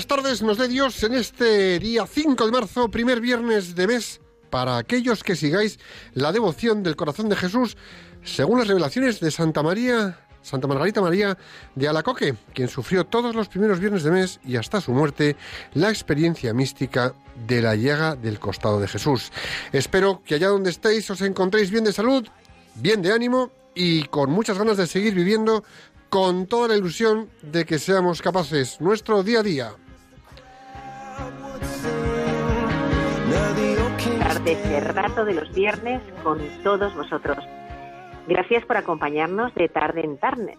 buenas tardes, nos dé Dios en este día 5 de marzo, primer viernes de mes, para aquellos que sigáis la devoción del corazón de Jesús, según las revelaciones de Santa María, Santa Margarita María de Alacoque, quien sufrió todos los primeros viernes de mes y hasta su muerte la experiencia mística de la llaga del costado de Jesús. Espero que allá donde estéis os encontréis bien de salud, bien de ánimo y con muchas ganas de seguir viviendo con toda la ilusión de que seamos capaces nuestro día a día. De este rato de los viernes con todos vosotros. Gracias por acompañarnos de tarde en tarde.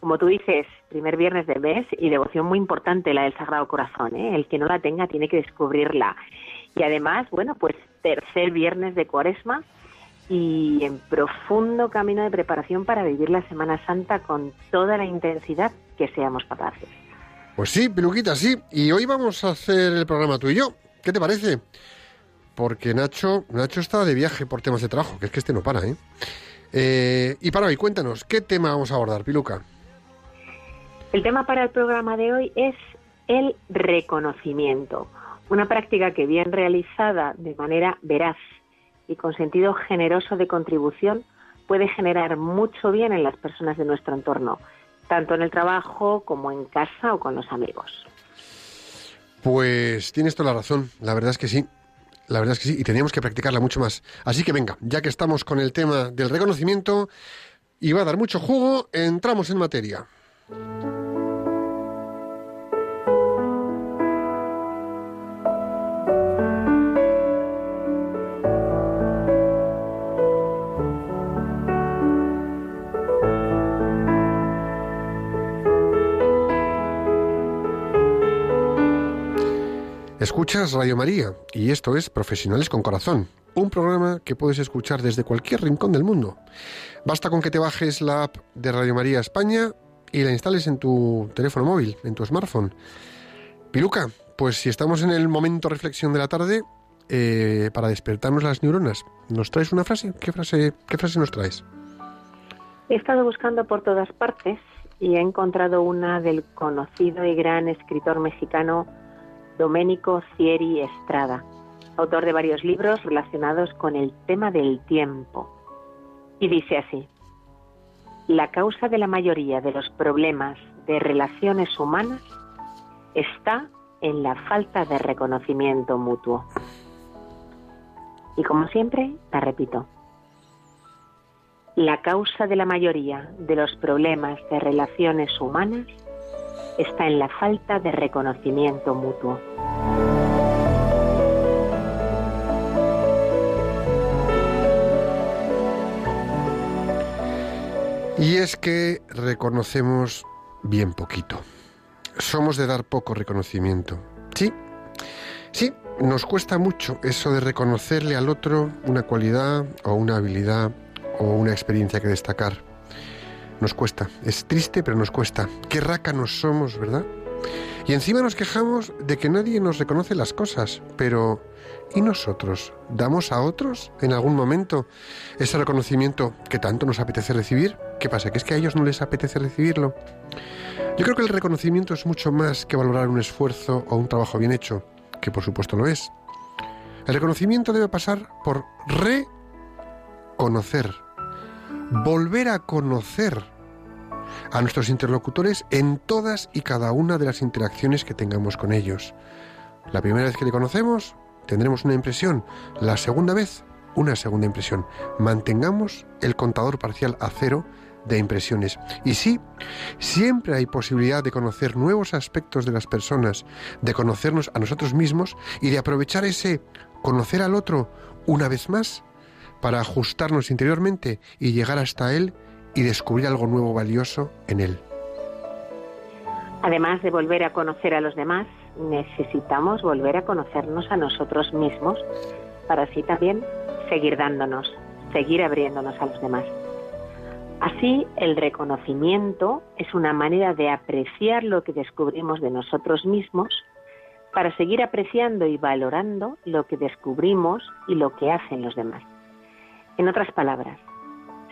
Como tú dices, primer viernes de mes y devoción muy importante la del Sagrado Corazón. ¿eh? El que no la tenga tiene que descubrirla. Y además, bueno, pues tercer viernes de Cuaresma y en profundo camino de preparación para vivir la Semana Santa con toda la intensidad que seamos capaces. Pues sí, Piluquita, sí. Y hoy vamos a hacer el programa tú y yo. ¿Qué te parece? Porque Nacho, Nacho está de viaje por temas de trabajo, que es que este no para, ¿eh? Eh, y para hoy, cuéntanos, ¿qué tema vamos a abordar, Piluca? El tema para el programa de hoy es el reconocimiento, una práctica que bien realizada de manera veraz y con sentido generoso de contribución puede generar mucho bien en las personas de nuestro entorno, tanto en el trabajo como en casa o con los amigos. Pues tienes toda la razón, la verdad es que sí. La verdad es que sí, y teníamos que practicarla mucho más. Así que venga, ya que estamos con el tema del reconocimiento y va a dar mucho jugo, entramos en materia. Escuchas Radio María y esto es Profesionales con Corazón, un programa que puedes escuchar desde cualquier rincón del mundo. Basta con que te bajes la app de Radio María España y la instales en tu teléfono móvil, en tu smartphone. Piluca, pues si estamos en el momento reflexión de la tarde, eh, para despertarnos las neuronas, ¿nos traes una frase? ¿Qué frase, qué frase nos traes? He estado buscando por todas partes y he encontrado una del conocido y gran escritor mexicano Domenico Cieri Estrada, autor de varios libros relacionados con el tema del tiempo. Y dice así, la causa de la mayoría de los problemas de relaciones humanas está en la falta de reconocimiento mutuo. Y como siempre, la repito, la causa de la mayoría de los problemas de relaciones humanas está en la falta de reconocimiento mutuo. Y es que reconocemos bien poquito. Somos de dar poco reconocimiento. Sí, sí, nos cuesta mucho eso de reconocerle al otro una cualidad o una habilidad o una experiencia que destacar. Nos cuesta. Es triste, pero nos cuesta. Qué rácanos somos, ¿verdad? Y encima nos quejamos de que nadie nos reconoce las cosas. Pero, ¿y nosotros? ¿Damos a otros en algún momento ese reconocimiento que tanto nos apetece recibir? ¿Qué pasa? ¿Que es que a ellos no les apetece recibirlo? Yo creo que el reconocimiento es mucho más que valorar un esfuerzo o un trabajo bien hecho, que por supuesto lo es. El reconocimiento debe pasar por reconocer, volver a conocer a nuestros interlocutores en todas y cada una de las interacciones que tengamos con ellos. La primera vez que le conocemos, tendremos una impresión. La segunda vez, una segunda impresión. Mantengamos el contador parcial a cero de impresiones. Y sí, siempre hay posibilidad de conocer nuevos aspectos de las personas, de conocernos a nosotros mismos y de aprovechar ese conocer al otro una vez más para ajustarnos interiormente y llegar hasta él y descubrir algo nuevo valioso en él. Además de volver a conocer a los demás, necesitamos volver a conocernos a nosotros mismos para así también seguir dándonos, seguir abriéndonos a los demás. Así, el reconocimiento es una manera de apreciar lo que descubrimos de nosotros mismos para seguir apreciando y valorando lo que descubrimos y lo que hacen los demás. En otras palabras,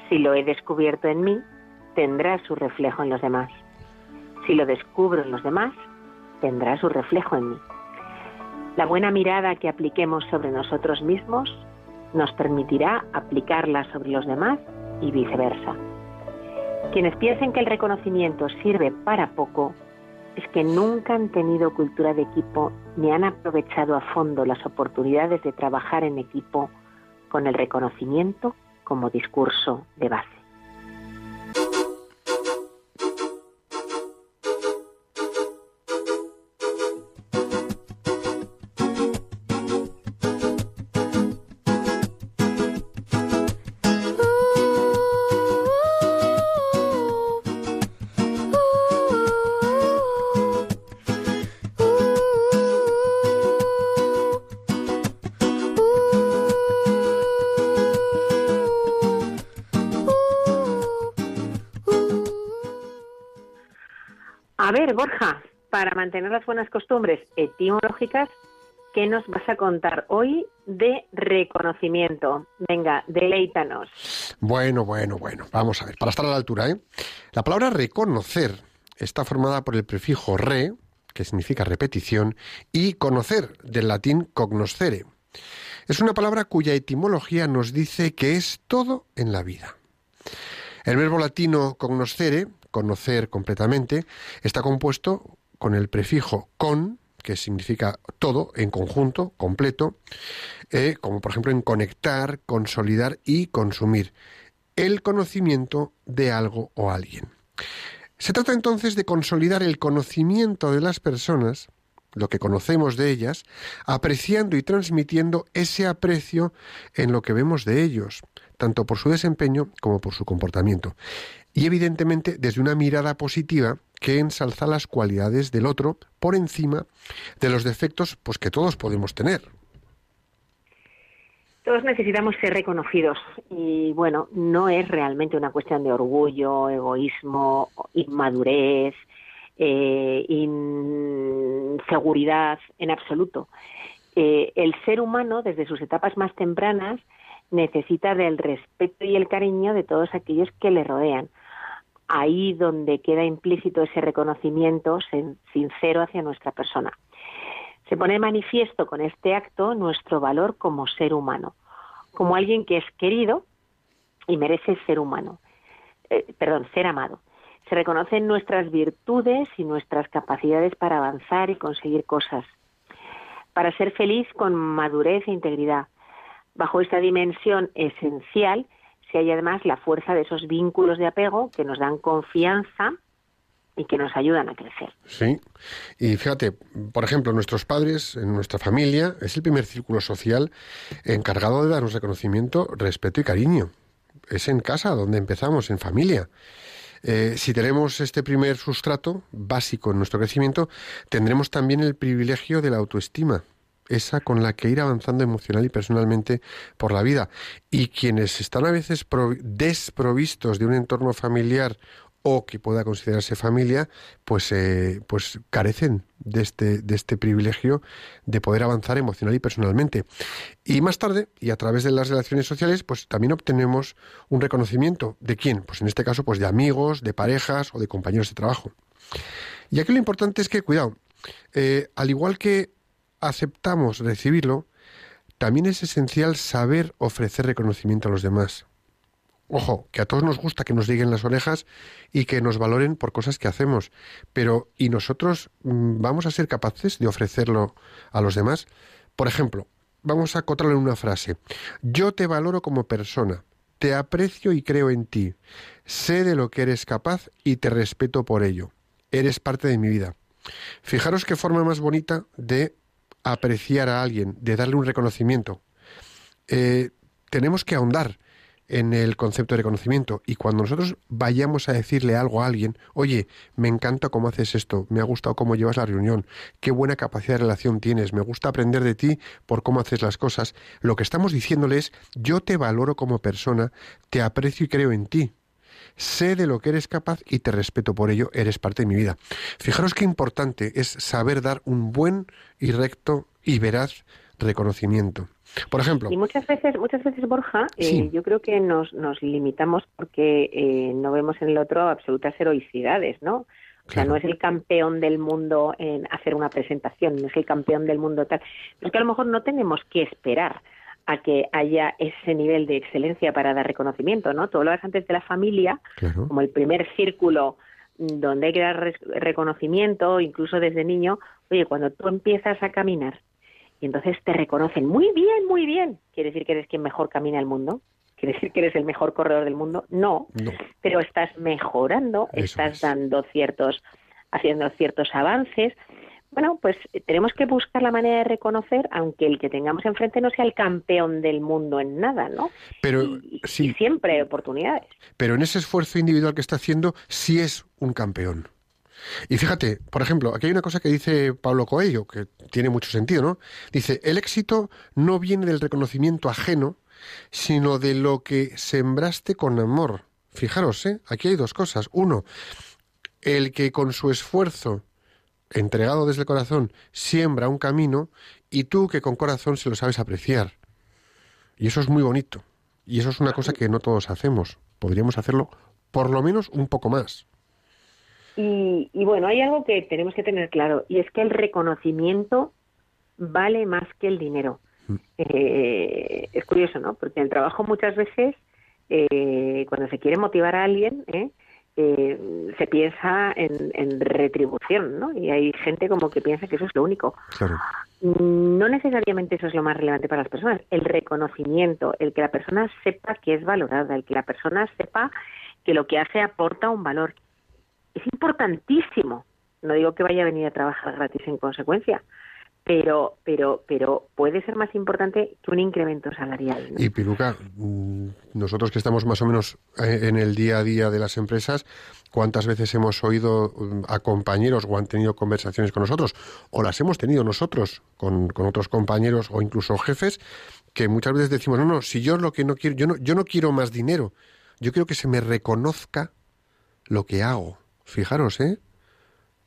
si lo he descubierto en mí, tendrá su reflejo en los demás. Si lo descubro en los demás, tendrá su reflejo en mí. La buena mirada que apliquemos sobre nosotros mismos nos permitirá aplicarla sobre los demás y viceversa. Quienes piensen que el reconocimiento sirve para poco es que nunca han tenido cultura de equipo ni han aprovechado a fondo las oportunidades de trabajar en equipo con el reconocimiento como discurso de base. Para mantener las buenas costumbres etimológicas, ¿qué nos vas a contar hoy de reconocimiento? Venga, deleítanos. Bueno, bueno, bueno. Vamos a ver, para estar a la altura, ¿eh? La palabra reconocer está formada por el prefijo re, que significa repetición, y conocer, del latín cognoscere. Es una palabra cuya etimología nos dice que es todo en la vida. El verbo latino cognoscere conocer completamente, está compuesto con el prefijo con, que significa todo en conjunto, completo, eh, como por ejemplo en conectar, consolidar y consumir el conocimiento de algo o alguien. Se trata entonces de consolidar el conocimiento de las personas, lo que conocemos de ellas, apreciando y transmitiendo ese aprecio en lo que vemos de ellos, tanto por su desempeño como por su comportamiento y evidentemente desde una mirada positiva que ensalza las cualidades del otro por encima de los defectos pues que todos podemos tener. Todos necesitamos ser reconocidos y bueno, no es realmente una cuestión de orgullo, egoísmo, inmadurez, eh, inseguridad en absoluto. Eh, el ser humano, desde sus etapas más tempranas, necesita del respeto y el cariño de todos aquellos que le rodean ahí donde queda implícito ese reconocimiento sincero hacia nuestra persona. Se pone manifiesto con este acto nuestro valor como ser humano, como alguien que es querido y merece ser humano, eh, perdón, ser amado. Se reconocen nuestras virtudes y nuestras capacidades para avanzar y conseguir cosas, para ser feliz con madurez e integridad. Bajo esta dimensión esencial si hay además la fuerza de esos vínculos de apego que nos dan confianza y que nos ayudan a crecer. Sí, y fíjate, por ejemplo, nuestros padres, en nuestra familia, es el primer círculo social encargado de darnos reconocimiento, respeto y cariño. Es en casa donde empezamos, en familia. Eh, si tenemos este primer sustrato básico en nuestro crecimiento, tendremos también el privilegio de la autoestima, esa con la que ir avanzando emocional y personalmente por la vida. Y quienes están a veces desprovistos de un entorno familiar o que pueda considerarse familia, pues, eh, pues carecen de este, de este privilegio de poder avanzar emocional y personalmente. Y más tarde, y a través de las relaciones sociales, pues también obtenemos un reconocimiento. ¿De quién? Pues en este caso, pues de amigos, de parejas o de compañeros de trabajo. Y aquí lo importante es que, cuidado, eh, al igual que aceptamos recibirlo, también es esencial saber ofrecer reconocimiento a los demás. Ojo, que a todos nos gusta que nos digan las orejas y que nos valoren por cosas que hacemos, pero ¿y nosotros mm, vamos a ser capaces de ofrecerlo a los demás? Por ejemplo, vamos a acotarlo en una frase. Yo te valoro como persona, te aprecio y creo en ti, sé de lo que eres capaz y te respeto por ello. Eres parte de mi vida. Fijaros qué forma más bonita de apreciar a alguien, de darle un reconocimiento. Eh, tenemos que ahondar en el concepto de reconocimiento y cuando nosotros vayamos a decirle algo a alguien, oye, me encanta cómo haces esto, me ha gustado cómo llevas la reunión, qué buena capacidad de relación tienes, me gusta aprender de ti por cómo haces las cosas, lo que estamos diciéndole es, yo te valoro como persona, te aprecio y creo en ti. Sé de lo que eres capaz y te respeto por ello, eres parte de mi vida. Fijaros qué importante es saber dar un buen y recto y veraz reconocimiento. Por ejemplo. Y muchas veces, muchas veces Borja, eh, yo creo que nos, nos limitamos porque eh, no vemos en el otro absolutas heroicidades, ¿no? O sea, no es el campeón del mundo en hacer una presentación, no es el campeón del mundo tal. Pero es que a lo mejor no tenemos que esperar a que haya ese nivel de excelencia para dar reconocimiento, ¿no? Tú hablabas antes de la familia, como el primer círculo donde hay que dar reconocimiento, incluso desde niño. Oye, cuando tú empiezas a caminar y entonces te reconocen muy bien, muy bien. ¿Quiere decir que eres quien mejor camina el mundo? ¿Quiere decir que eres el mejor corredor del mundo? No, pero estás mejorando, estás dando ciertos, haciendo ciertos avances. Bueno, pues tenemos que buscar la manera de reconocer, aunque el que tengamos enfrente no sea el campeón del mundo en nada, ¿no? Pero sí. y siempre hay oportunidades. Pero en ese esfuerzo individual que está haciendo, sí es un campeón. Y fíjate, por ejemplo, aquí hay una cosa que dice Pablo Coelho, que tiene mucho sentido, ¿no? Dice, el éxito no viene del reconocimiento ajeno, sino de lo que sembraste con amor. Fijaros, ¿eh? Aquí hay dos cosas. Uno, el que con su esfuerzo, entregado desde el corazón, siembra un camino, y tú que con corazón se lo sabes apreciar. Y eso es muy bonito. Y eso es una cosa que no todos hacemos. Podríamos hacerlo por lo menos un poco más. Y, bueno, hay algo que tenemos que tener claro, y es que el reconocimiento vale más que el dinero. Mm. Eh, es curioso, ¿no? Porque en el trabajo muchas veces, eh, cuando se quiere motivar a alguien, ¿eh? Se piensa en, retribución, ¿no? Y hay gente como que piensa que eso es lo único. No necesariamente eso es lo más relevante para las personas. El reconocimiento, el que la persona sepa que es valorada, el que la persona sepa que lo que hace aporta un valor es importantísimo. No digo que vaya a venir a trabajar gratis en consecuencia, pero pero pero puede ser más importante que un incremento salarial. Y Piluca, mm, nosotros que estamos más o menos eh, en el día a día de las empresas, ¿cuántas veces hemos oído mm, a compañeros o han tenido conversaciones con nosotros o las hemos tenido nosotros con, con otros compañeros o incluso jefes que muchas veces decimos, no, no, si yo lo que no quiero, yo no, yo no quiero más dinero, yo quiero que se me reconozca lo que hago. Fijaros, ¿eh?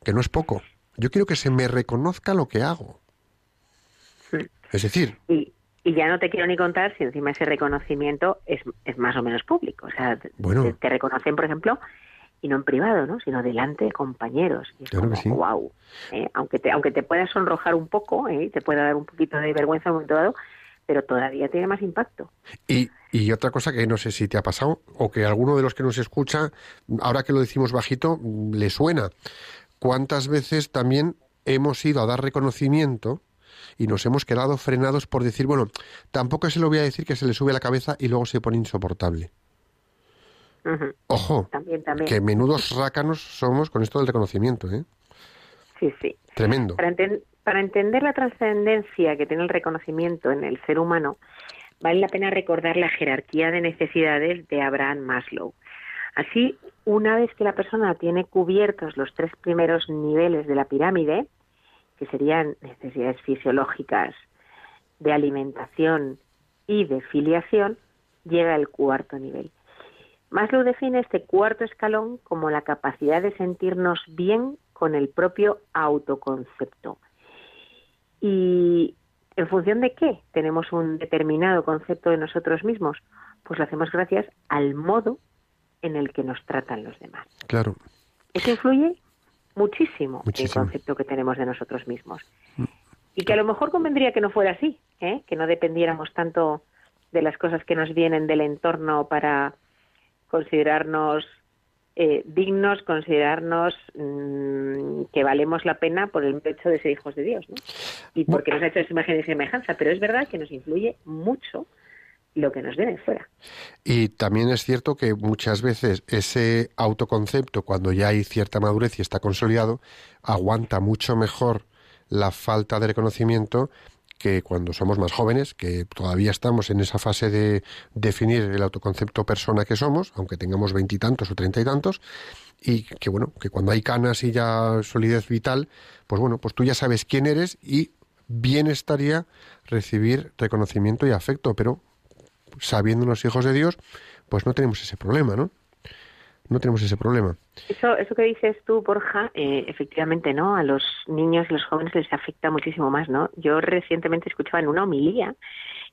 Que no es poco. Yo quiero que se me reconozca lo que hago. Es decir... Y, ya no te quiero ni contar si encima ese reconocimiento es, es más o menos público. O sea, te, reconocen, por ejemplo, y no en privado, ¿no? sino delante de compañeros. Y claro que sí. wow. ¿eh? Aunque, te, aunque te pueda sonrojar un poco, ¿eh? te pueda dar un poquito de vergüenza en un momento dado, pero todavía tiene más impacto. Y, y otra cosa que no sé si te ha pasado o que alguno de los que nos escucha, ahora que lo decimos bajito, le suena. ¿Cuántas veces también hemos ido a dar reconocimiento y nos hemos quedado frenados por decir, bueno, tampoco se lo voy a decir que se le sube a la cabeza y luego se pone insoportable? Ojo, que menudos rácanos somos con esto del reconocimiento, ¿eh? Sí, sí. Tremendo. Para entender la trascendencia que tiene el reconocimiento en el ser humano, vale la pena recordar la jerarquía de necesidades de Abraham Maslow. Así, una vez que la persona tiene cubiertos los tres primeros niveles de la pirámide, que serían necesidades fisiológicas, de alimentación y de filiación, llega el cuarto nivel. Maslow define este cuarto escalón como la capacidad de sentirnos bien con el propio autoconcepto, ¿Y en función de qué tenemos un determinado concepto de nosotros mismos? Pues lo hacemos gracias al modo en el que nos tratan los demás. Claro. Eso influye muchísimo, el concepto que tenemos de nosotros mismos. Y que a lo mejor convendría que no fuera así, ¿eh? que no dependiéramos tanto de las cosas que nos vienen del entorno para considerarnos eh, dignos, considerarnos mm, que valemos la pena por el hecho de ser hijos de Dios, ¿no? Y porque nos ha hecho esa imagen y semejanza. Pero es verdad que nos influye mucho lo que nos viene fuera. Y también es cierto que muchas veces ese autoconcepto, cuando ya hay cierta madurez y está consolidado, aguanta mucho mejor la falta de reconocimiento que cuando somos más jóvenes, que todavía estamos en esa fase de definir el autoconcepto persona que somos, aunque tengamos veintitantos o treinta y tantos, y que bueno, que cuando hay canas y ya solidez vital, pues bueno, pues tú ya sabes quién eres y bien estaría recibir reconocimiento y afecto, pero sabiendo los hijos de Dios, pues no tenemos ese problema, ¿no? No tenemos ese problema. Eso, eso que dices tú, Borja, eh, efectivamente, ¿no? A los niños y los jóvenes les afecta muchísimo más, ¿no? Yo recientemente escuchaba en una homilía,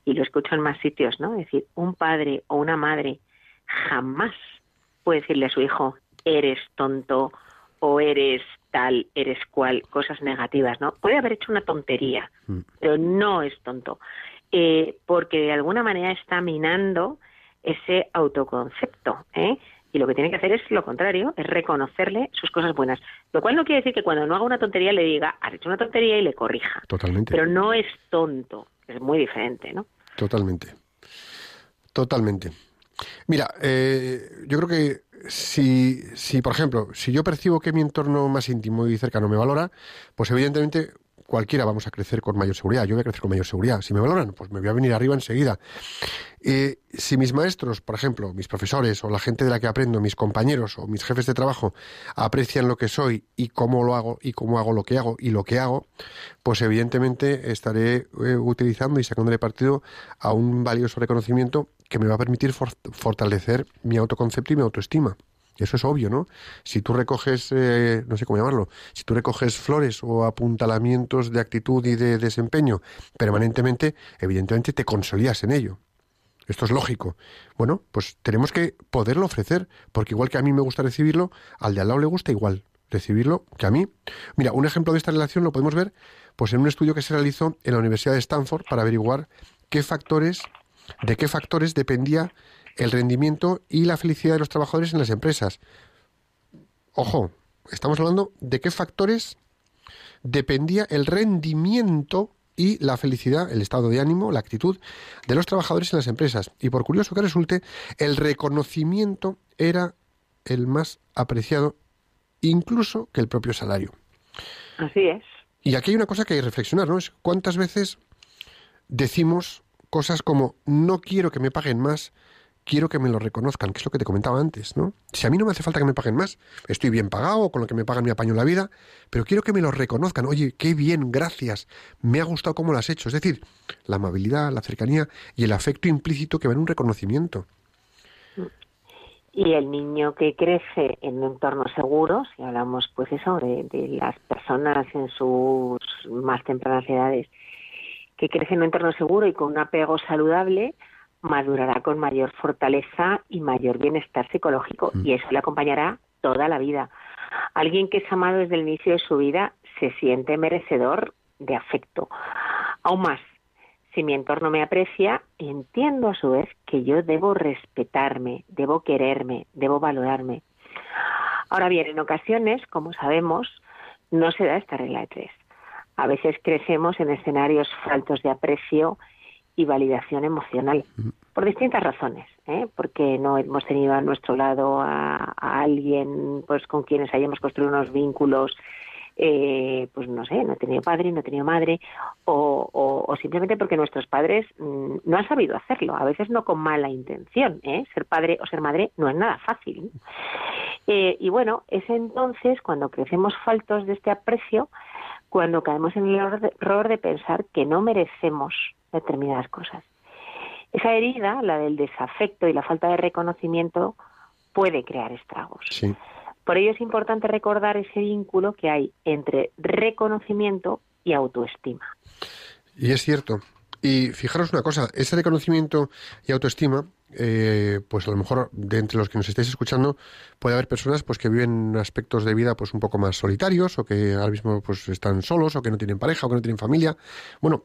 y lo escucho en más sitios, ¿no? Es decir, un padre o una madre jamás puede decirle a su hijo, eres tonto o eres tal, eres cual, cosas negativas, ¿no? Puede haber hecho una tontería, mm. pero no es tonto. Eh, porque de alguna manera está minando ese autoconcepto. ¿eh? Y lo que tiene que hacer es lo contrario, es reconocerle sus cosas buenas. Lo cual no quiere decir que cuando no haga una tontería le diga, has hecho una tontería y le corrija. Totalmente. Pero no es tonto, es muy diferente, ¿no? Totalmente. Totalmente. Mira, eh, yo creo que si, si, por ejemplo, si yo percibo que mi entorno más íntimo y cercano me valora, pues evidentemente cualquiera vamos a crecer con mayor seguridad. Yo voy a crecer con mayor seguridad. Si me valoran, pues me voy a venir arriba enseguida. Eh, si mis maestros, por ejemplo, mis profesores o la gente de la que aprendo, mis compañeros o mis jefes de trabajo aprecian lo que soy y cómo lo hago y cómo hago lo que hago y lo que hago, pues evidentemente estaré eh, utilizando y sacándole partido a un valioso reconocimiento que me va a permitir fortalecer mi autoconcepto y mi autoestima. Eso es obvio, ¿no? Si tú recoges, eh, no sé cómo llamarlo, si tú recoges flores o apuntalamientos de actitud y de desempeño permanentemente, evidentemente te consolidas en ello. Esto es lógico. Bueno, pues tenemos que poderlo ofrecer, porque igual que a mí me gusta recibirlo, al de al lado le gusta igual recibirlo que a mí. Mira, un ejemplo de esta relación lo podemos ver pues en un estudio que se realizó en la Universidad de Stanford para averiguar qué factores, de qué factores dependía el rendimiento y la felicidad de los trabajadores en las empresas. Ojo, estamos hablando de qué factores dependía el rendimiento y la felicidad, el estado de ánimo, la actitud de los trabajadores en las empresas. Y por curioso que resulte, el reconocimiento era el más apreciado incluso que el propio salario. Así es. Y aquí hay una cosa que hay que reflexionar, ¿no? Es cuántas veces decimos cosas como no quiero que me paguen más, quiero que me lo reconozcan, que es lo que te comentaba antes, ¿no? Si a mí no me hace falta que me paguen más, estoy bien pagado, con lo que me pagan me apaño la vida, pero quiero que me lo reconozcan. Oye, qué bien, gracias, me ha gustado cómo lo has hecho. Es decir, la amabilidad, la cercanía y el afecto implícito que va en un reconocimiento. Y el niño que crece en un entorno seguro, si hablamos pues eso de, de las personas en sus más tempranas edades, que crece en un entorno seguro y con un apego saludable, madurará con mayor fortaleza y mayor bienestar psicológico mm. y eso le acompañará toda la vida. Alguien que es amado desde el inicio de su vida se siente merecedor de afecto. Aún más, si mi entorno me aprecia, entiendo a su vez que yo debo respetarme, debo quererme, debo valorarme. Ahora bien, en ocasiones, como sabemos, no se da esta regla de tres. A veces crecemos en escenarios faltos de aprecio y validación emocional, por distintas razones, ¿eh? porque no hemos tenido a nuestro lado a, alguien pues con quienes hayamos construido unos vínculos, eh, pues no sé, no he tenido padre, no he tenido madre, o, simplemente porque nuestros padres mm, no han sabido hacerlo, a veces no con mala intención, ¿eh? ser padre o ser madre no es nada fácil. Eh, y bueno, es entonces cuando crecemos faltos de este aprecio, cuando caemos en el error de pensar que no merecemos determinadas cosas. Esa herida, la del desafecto y la falta de reconocimiento, puede crear estragos. Por ello es importante recordar ese vínculo que hay entre reconocimiento y autoestima. Y es cierto. Y fijaros una cosa, ese reconocimiento y autoestima eh, pues a lo mejor de entre los que nos estáis escuchando puede haber personas pues que viven aspectos de vida pues un poco más solitarios o que ahora mismo pues están solos o que no tienen pareja o que no tienen familia. Bueno,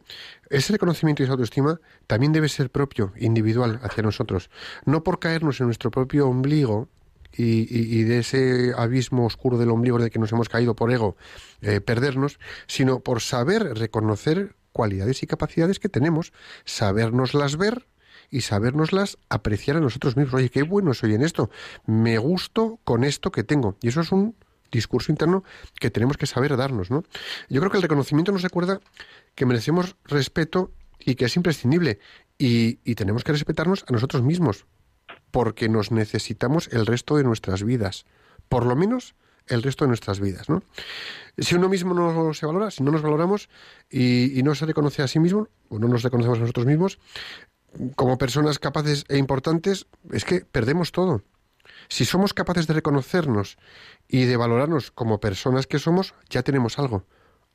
ese reconocimiento y esa autoestima también debe ser propio, individual hacia nosotros. No por caernos en nuestro propio ombligo, y, de ese abismo oscuro del ombligo el que nos hemos caído por ego, eh, perdernos, sino por saber reconocer cualidades y capacidades que tenemos, sabernoslas ver y sabernoslas apreciar a nosotros mismos. Oye, qué bueno soy en esto, me gusto con esto que tengo. Y eso es un discurso interno que tenemos que saber darnos, ¿no? Yo creo que el reconocimiento nos recuerda que merecemos respeto y que es imprescindible. Y, y tenemos que respetarnos a nosotros mismos, porque nos necesitamos el resto de nuestras vidas. Por lo menos el resto de nuestras vidas, ¿no? Si uno mismo no se valora, si no nos valoramos y, no se reconoce a sí mismo, o no nos reconocemos a nosotros mismos, como personas capaces e importantes, es que perdemos todo. Si somos capaces de reconocernos y de valorarnos como personas que somos, ya tenemos algo,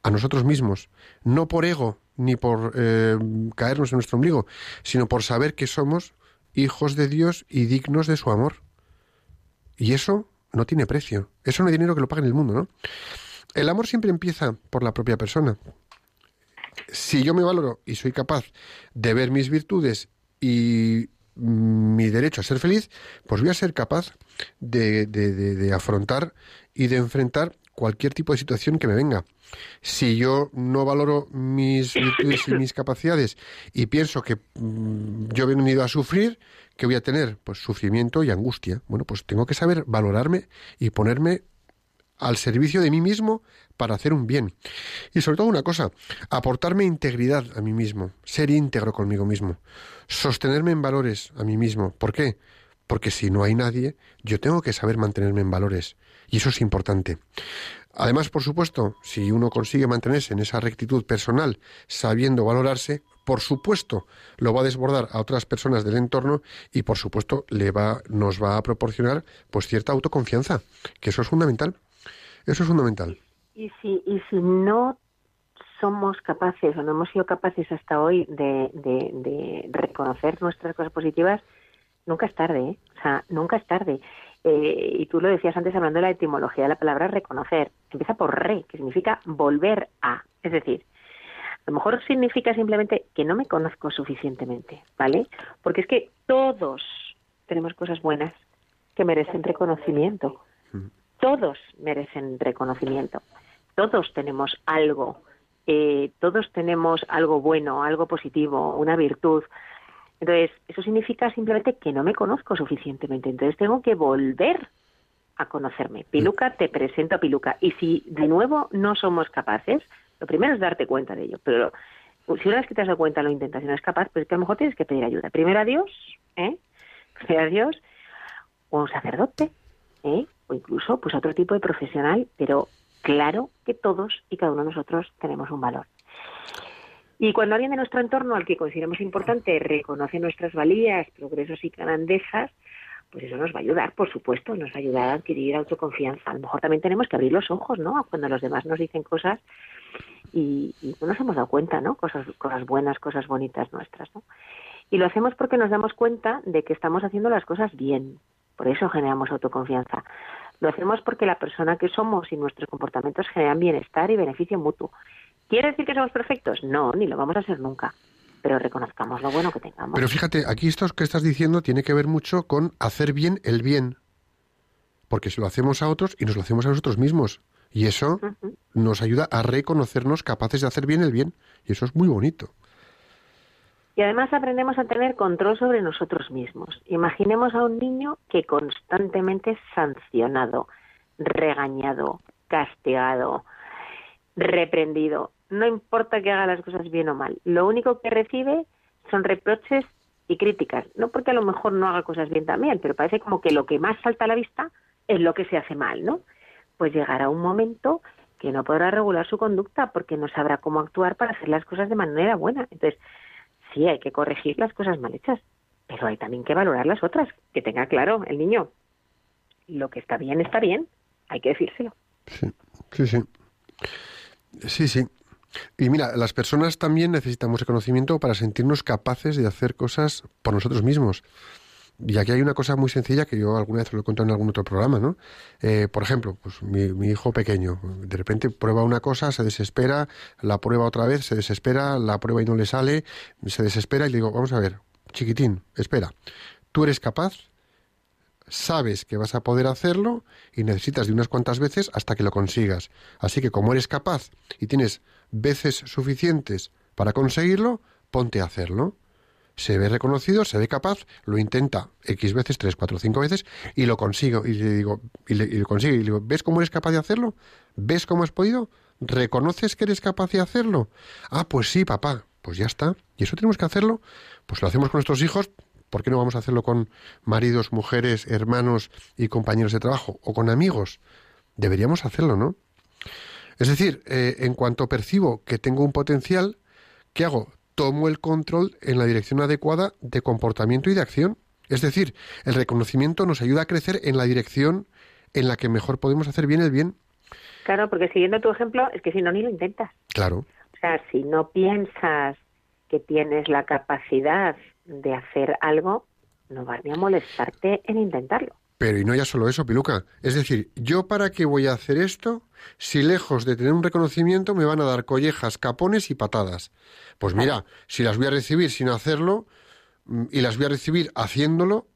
a nosotros mismos, no por ego ni por eh, caernos en nuestro ombligo, sino por saber que somos hijos de Dios y dignos de su amor. Y eso no tiene precio. Eso no hay dinero que lo pague en el mundo, ¿no? El amor siempre empieza por la propia persona. Si yo me valoro y soy capaz de ver mis virtudes y mi derecho a ser feliz, pues voy a ser capaz de, de afrontar y de enfrentar cualquier tipo de situación que me venga. Si yo no valoro mis virtudes y mis capacidades y pienso que mm, yo he venido a sufrir, ¿qué voy a tener? Pues sufrimiento y angustia. Bueno, pues tengo que saber valorarme y ponerme al servicio de mí mismo para hacer un bien. Y sobre todo una cosa, aportarme integridad a mí mismo, ser íntegro conmigo mismo, sostenerme en valores a mí mismo. ¿Por qué? Porque si no hay nadie, yo tengo que saber mantenerme en valores. Y eso es importante. Además, por supuesto, si uno consigue mantenerse en esa rectitud personal, sabiendo valorarse, por supuesto, lo va a desbordar a otras personas del entorno y, por supuesto, le va, nos va a proporcionar pues cierta autoconfianza, que eso es fundamental. Eso es fundamental. Y si, y si no somos capaces o no hemos sido capaces hasta hoy de, de reconocer nuestras cosas positivas, nunca es tarde, ¿eh? o sea, nunca es tarde. Eh, y tú lo decías antes hablando de la etimología de la palabra reconocer. Empieza por re, que significa volver a. Es decir, a lo mejor significa simplemente que no me conozco suficientemente, ¿vale? Porque es que todos tenemos cosas buenas que merecen reconocimiento. Todos merecen reconocimiento. Todos tenemos algo. Eh, todos tenemos algo bueno, algo positivo, una virtud. Entonces, eso significa simplemente que no me conozco suficientemente. Entonces, tengo que volver a conocerme. Piluca, te presento a Piluca. Y si de nuevo no somos capaces, lo primero es darte cuenta de ello. Pero si una vez que te has dado cuenta lo intentas y no es capaz, pues que a lo mejor tienes que pedir ayuda. Primero a Dios, ¿eh? Primero a Dios, o a un sacerdote, ¿eh? O incluso pues a otro tipo de profesional, pero claro que todos y cada uno de nosotros tenemos un valor. Y cuando alguien de nuestro entorno al que consideramos importante reconoce nuestras valías, progresos y grandezas, pues eso nos va a ayudar, por supuesto, nos va a ayudar a adquirir autoconfianza. A lo mejor también tenemos que abrir los ojos, ¿no? Cuando los demás nos dicen cosas y, no nos hemos dado cuenta, ¿no? Cosas, cosas buenas, cosas bonitas nuestras, ¿no? Y lo hacemos porque nos damos cuenta de que estamos haciendo las cosas bien. Por eso generamos autoconfianza. Lo hacemos porque la persona que somos y nuestros comportamientos generan bienestar y beneficio mutuo. ¿Quiere decir que somos perfectos? No, ni lo vamos a ser nunca. Pero reconozcamos lo bueno que tengamos. Pero fíjate, aquí esto que estás diciendo tiene que ver mucho con hacer bien el bien. Porque si lo hacemos a otros y nos lo hacemos a nosotros mismos. Y eso nos ayuda a reconocernos capaces de hacer bien el bien. Y eso es muy bonito. Y además aprendemos a tener control sobre nosotros mismos. Imaginemos a un niño que constantemente es sancionado, regañado, castigado, reprendido. No importa que haga las cosas bien o mal. Lo único que recibe son reproches y críticas. No porque a lo mejor no haga cosas bien también, pero parece como que lo que más salta a la vista es lo que se hace mal, ¿no? Pues llegará un momento que no podrá regular su conducta porque no sabrá cómo actuar para hacer las cosas de manera buena. Entonces, sí, hay que corregir las cosas mal hechas, pero hay también que valorar las otras. Que tenga claro el niño, lo que está bien está bien, hay que decírselo. Sí, sí, sí. Sí, sí. Y mira, las personas también necesitamos reconocimiento para sentirnos capaces de hacer cosas por nosotros mismos. Y aquí hay una cosa muy sencilla que yo alguna vez lo he contado en algún otro programa, ¿no? Eh, por ejemplo, pues mi, mi, hijo pequeño, de repente prueba una cosa, se desespera, la prueba otra vez, se desespera, la prueba y no le sale, se desespera y le digo, vamos a ver, chiquitín, espera, tú eres capaz, sabes que vas a poder hacerlo y necesitas de unas cuantas veces hasta que lo consigas. Así que como eres capaz y tienes veces suficientes para conseguirlo, ponte a hacerlo se ve reconocido, se ve capaz, lo intenta X veces, tres, cuatro, cinco veces, y lo consigo. Y le digo, y, le, lo consigo. Y le digo, ¿ves cómo eres capaz de hacerlo? ¿Ves cómo has podido? ¿Reconoces que eres capaz de hacerlo? Ah, pues sí, papá. Pues ya está. Y eso tenemos que hacerlo. Pues lo hacemos con nuestros hijos. ¿Por qué no vamos a hacerlo con maridos, mujeres, hermanos y compañeros de trabajo? O con amigos. Deberíamos hacerlo, ¿no? Es decir, eh, en cuanto percibo que tengo un potencial, ¿qué hago? Tomo el control en la dirección adecuada de comportamiento y de acción. Es decir, el reconocimiento nos ayuda a crecer en la dirección en la que mejor podemos hacer bien el bien. Claro, porque siguiendo tu ejemplo, es que si no, ni lo intentas. Claro. O sea, si no piensas que tienes la capacidad de hacer algo, no vas ni a molestarte en intentarlo. Pero y no ya solo eso, Piluca. Es decir, ¿yo para qué voy a hacer esto si lejos de tener un reconocimiento me van a dar collejas, capones y patadas? Pues mira, si las voy a recibir sin hacerlo mm, y las voy a recibir haciéndolo,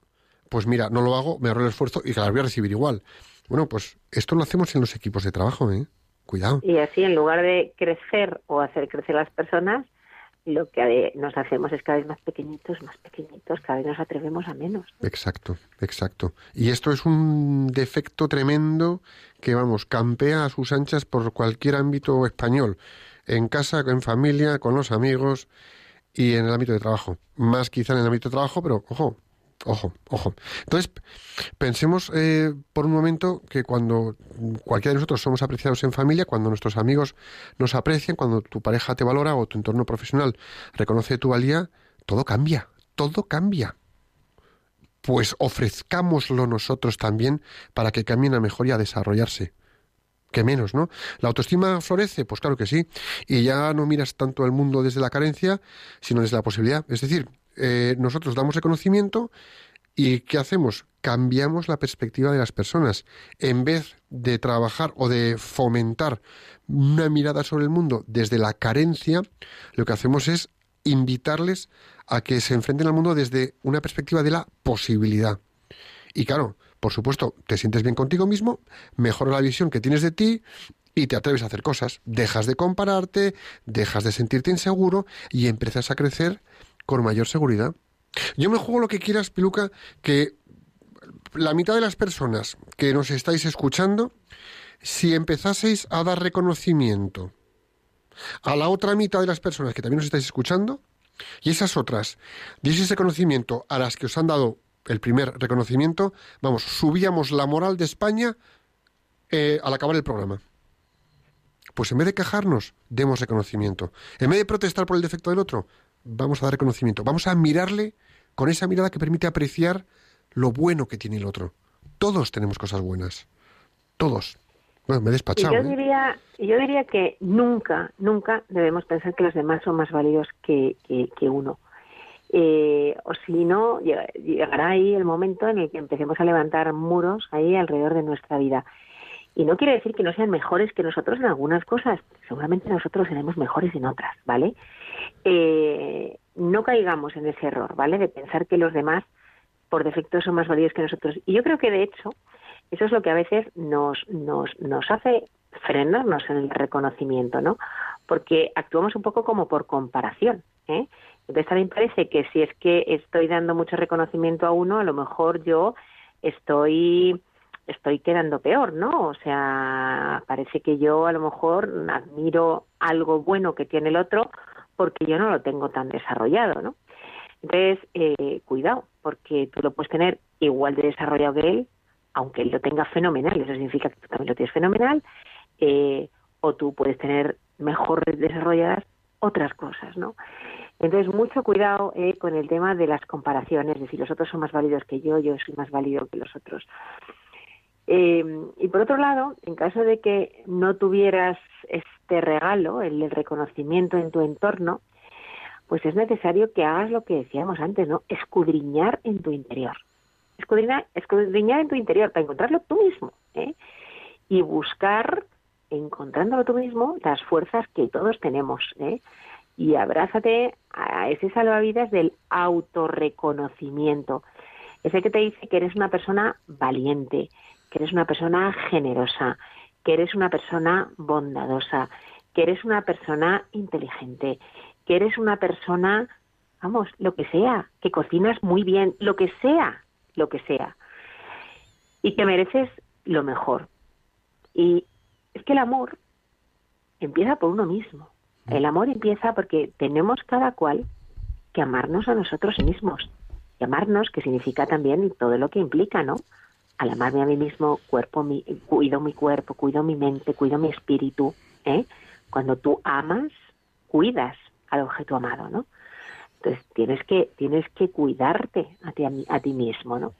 pues mira, no lo hago, me ahorro el esfuerzo y las voy a recibir igual. Bueno, pues esto lo hacemos en los equipos de trabajo, ¿eh? Cuidado. Y así, en lugar de crecer o hacer crecer las personas, lo que nos hacemos es cada vez más pequeñitos, más pequeñitos, cada vez nos atrevemos a menos. Exacto, exacto. Y esto es un defecto tremendo que, vamos, campea a sus anchas por cualquier ámbito español en casa, en familia, con los amigos y en el ámbito de trabajo. Más quizá en el ámbito de trabajo, pero ojo, ojo, ojo. Entonces, pensemos eh, por un momento que cuando cualquiera de nosotros somos apreciados en familia, cuando nuestros amigos nos aprecian, cuando tu pareja te valora o tu entorno profesional reconoce tu valía, todo cambia, todo cambia. Pues ofrezcámoslo nosotros también para que cambien a mejor y a desarrollarse que menos, ¿no? ¿La autoestima florece? Pues claro que sí. Y ya no miras tanto el mundo desde la carencia, sino desde la posibilidad. Es decir, eh, nosotros damos reconocimiento y ¿qué hacemos? Cambiamos la perspectiva de las personas. En vez de trabajar o de fomentar una mirada sobre el mundo desde la carencia, lo que hacemos es invitarles a que se enfrenten al mundo desde una perspectiva de la posibilidad. Y claro, por supuesto, te sientes bien contigo mismo, mejora la visión que tienes de ti y te atreves a hacer cosas. Dejas de compararte, dejas de sentirte inseguro y empiezas a crecer con mayor seguridad. Yo me juego lo que quieras, Piluca, que la mitad de las personas que nos estáis escuchando, si empezaseis a dar reconocimiento a la otra mitad de las personas que también nos estáis escuchando, y esas otras dieseis reconocimiento a las que os han dado el primer reconocimiento, vamos, subíamos la moral de España eh, al acabar el programa. Pues en vez de quejarnos, demos reconocimiento. En vez de protestar por el defecto del otro, vamos a dar reconocimiento. Vamos a mirarle con esa mirada que permite apreciar lo bueno que tiene el otro. Todos tenemos cosas buenas. Todos. Bueno, me he despachado. yo, ¿eh? diría, yo diría que nunca, nunca debemos pensar que los demás son más válidos que, que uno. Eh, o si no, llegará ahí el momento en el que empecemos a levantar muros ahí alrededor de nuestra vida. Y no quiere decir que no sean mejores que nosotros en algunas cosas, seguramente nosotros seremos mejores en otras, ¿vale? Eh, no caigamos en ese error, ¿vale? De pensar que los demás por defecto son más valiosos que nosotros. Y yo creo que de hecho eso es lo que a veces nos, nos, nos hace frenarnos en el reconocimiento, ¿no? Porque actuamos un poco como por comparación, ¿eh? Entonces también parece que si es que estoy dando mucho reconocimiento a uno, a lo mejor yo estoy estoy quedando peor, ¿no? O sea, parece que yo a lo mejor admiro algo bueno que tiene el otro porque yo no lo tengo tan desarrollado, ¿no? Entonces, eh, cuidado, porque tú lo puedes tener igual de desarrollado que él, aunque él lo tenga fenomenal, eso significa que tú también lo tienes fenomenal, eh, o tú puedes tener mejor desarrolladas otras cosas, ¿no? Entonces, mucho cuidado eh, con el tema de las comparaciones, es decir, los otros son más válidos que yo, yo soy más válido que los otros. Eh, y por otro lado, en caso de que no tuvieras este regalo, el, reconocimiento en tu entorno, pues es necesario que hagas lo que decíamos antes, ¿no? Escudriñar en tu interior. escudriñar, escudriñar en tu interior para encontrarlo tú mismo ¿eh? y buscar, encontrándolo tú mismo, las fuerzas que todos tenemos. ¿eh? Y abrázate a ese salvavidas del autorreconocimiento. Ese que te dice que eres una persona valiente, que eres una persona generosa, que eres una persona bondadosa, que eres una persona inteligente, que eres una persona, vamos, lo que sea, que cocinas muy bien, lo que sea, lo que sea, y que mereces lo mejor. Y es que el amor empieza por uno mismo. El amor empieza porque tenemos cada cual que amarnos a nosotros mismos. Y amarnos, que significa también todo lo que implica, ¿no? Al amarme a mí mismo, cuerpo, mi, cuido mi cuerpo, cuido mi mente, cuido mi espíritu. ¿eh? Cuando tú amas, cuidas al objeto amado, ¿no? Entonces tienes que tienes que cuidarte a ti, a, ti mismo, ¿no?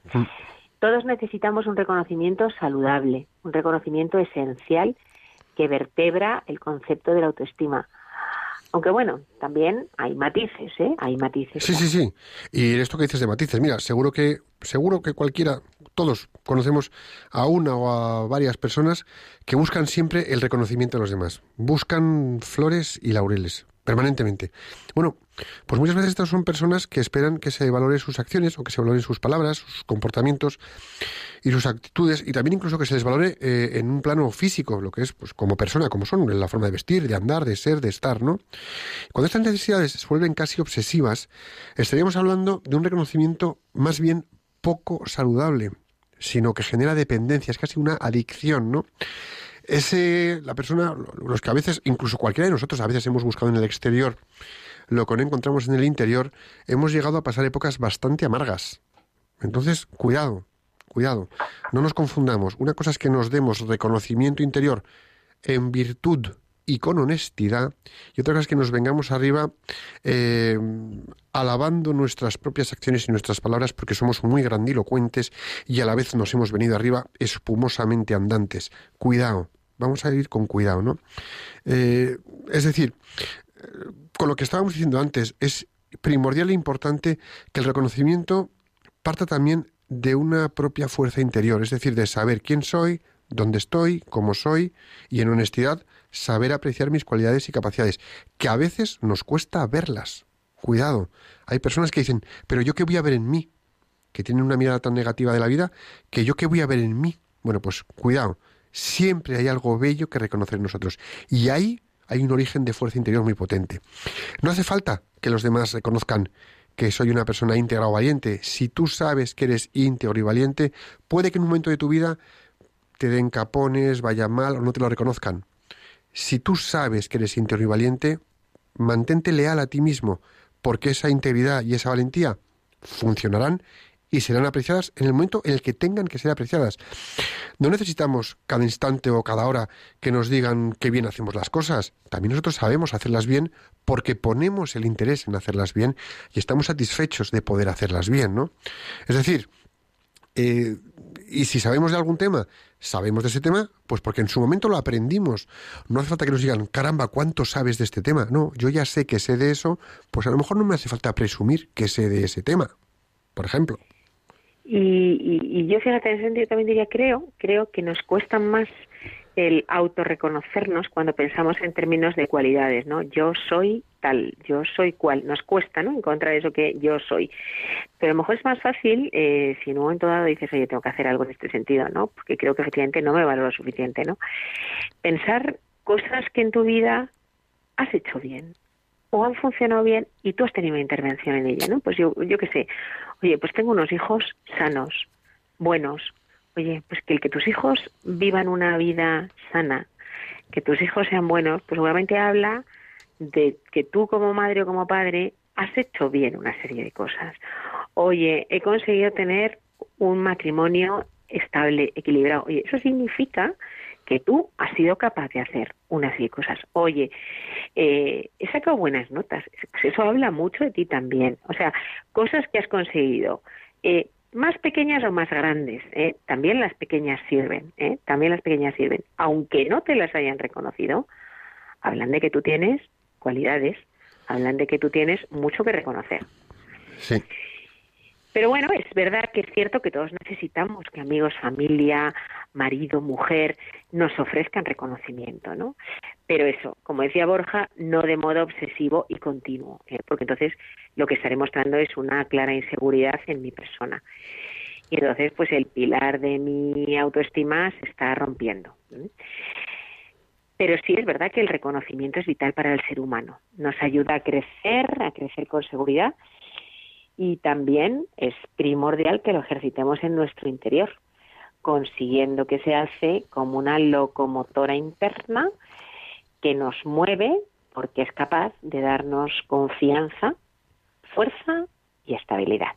Todos necesitamos un reconocimiento saludable, un reconocimiento esencial que vertebra el concepto de la autoestima. Aunque bueno, también hay matices, ¿eh? Hay matices. Sí, sí, sí. Y esto que dices de matices, mira, seguro que seguro que cualquiera, todos conocemos a una o a varias personas que buscan siempre el reconocimiento de los demás. Buscan flores y laureles permanentemente. Bueno, pues muchas veces estas son personas que esperan que se valoren sus acciones o que se valoren sus palabras, sus comportamientos y sus actitudes y también incluso que se les valore eh, en un plano físico, lo que es pues como persona, como son, en la forma de vestir, de andar, de ser, de estar, ¿no? Cuando estas necesidades se vuelven casi obsesivas, estaríamos hablando de un reconocimiento más bien poco saludable, sino que genera dependencia, es casi una adicción, ¿no? ese, la persona, los que a veces, incluso cualquiera de nosotros a veces hemos buscado en el exterior lo que no encontramos en el interior, hemos llegado a pasar épocas bastante amargas. Entonces, cuidado, cuidado, no nos confundamos. Una cosa es que nos demos reconocimiento interior en virtud y con honestidad, y otra cosa es que nos vengamos arriba eh, alabando nuestras propias acciones y nuestras palabras porque somos muy grandilocuentes y a la vez nos hemos venido arriba espumosamente andantes. Cuidado, vamos a ir con cuidado, ¿no? Eh, es decir, con lo que estábamos diciendo antes, es primordial e importante que el reconocimiento parta también de una propia fuerza interior, es decir, de saber quién soy, dónde estoy, cómo soy, y en honestidad saber apreciar mis cualidades y capacidades, que a veces nos cuesta verlas. Cuidado, hay personas que dicen, pero yo qué voy a ver en mí, que tienen una mirada tan negativa de la vida, que yo qué voy a ver en mí. Bueno, pues cuidado, siempre hay algo bello que reconocer en nosotros. Y ahí hay un origen de fuerza interior muy potente. No hace falta que los demás reconozcan que soy una persona íntegra o valiente. Si tú sabes que eres íntegro y valiente, puede que en un momento de tu vida te den capones, vaya mal o no te lo reconozcan. Si tú sabes que eres íntegro y valiente, mantente leal a ti mismo, porque esa integridad y esa valentía funcionarán y serán apreciadas en el momento en el que tengan que ser apreciadas. No necesitamos cada instante o cada hora que nos digan qué bien hacemos las cosas. También nosotros sabemos hacerlas bien porque ponemos el interés en hacerlas bien y estamos satisfechos de poder hacerlas bien, ¿no? Es decir, eh, y si sabemos de algún tema, sabemos de ese tema, pues porque en su momento lo aprendimos. No hace falta que nos digan, caramba, ¿cuánto sabes de este tema? No, yo ya sé que sé de eso, pues a lo mejor no me hace falta presumir que sé de ese tema, por ejemplo. Y, yo, fíjate, en ese sentido también diría, creo, creo que nos cuesta más el autorreconocernos cuando pensamos en términos de cualidades, ¿no? Yo soy tal, yo soy cual. Nos cuesta, ¿no? Encontrar eso que yo soy. Pero a lo mejor es más fácil eh, si en un momento dado dices, oye, tengo que hacer algo en este sentido, ¿no? Porque creo que efectivamente no me valoro suficiente, ¿no? Pensar cosas que en tu vida has hecho bien o han funcionado bien y tú has tenido una intervención en ella, ¿no? Pues yo, yo qué sé, oye, pues tengo unos hijos sanos, buenos. Oye, pues que el que tus hijos vivan una vida sana, que tus hijos sean buenos, pues seguramente habla de que tú como madre o como padre has hecho bien una serie de cosas. Oye, he conseguido tener un matrimonio estable, equilibrado. Oye, eso significa que tú has sido capaz de hacer una serie de cosas. Oye, eh, he sacado buenas notas. Eso habla mucho de ti también. O sea, cosas que has conseguido. Eh, más pequeñas o más grandes, ¿eh? también las pequeñas sirven, ¿eh? también las pequeñas sirven, aunque no te las hayan reconocido, hablan de que tú tienes cualidades, hablan de que tú tienes mucho que reconocer. Sí. Pero bueno, es verdad que es cierto que todos necesitamos que amigos, familia, marido, mujer nos ofrezcan reconocimiento, ¿no? Pero eso, como decía Borja, no de modo obsesivo y continuo, ¿eh? porque entonces lo que estaré mostrando es una clara inseguridad en mi persona. Y entonces, pues el pilar de mi autoestima se está rompiendo. ¿eh? Pero sí es verdad que el reconocimiento es vital para el ser humano. Nos ayuda a crecer, a crecer con seguridad y también es primordial que lo ejercitemos en nuestro interior, consiguiendo que se hace como una locomotora interna que nos mueve porque es capaz de darnos confianza, fuerza y estabilidad.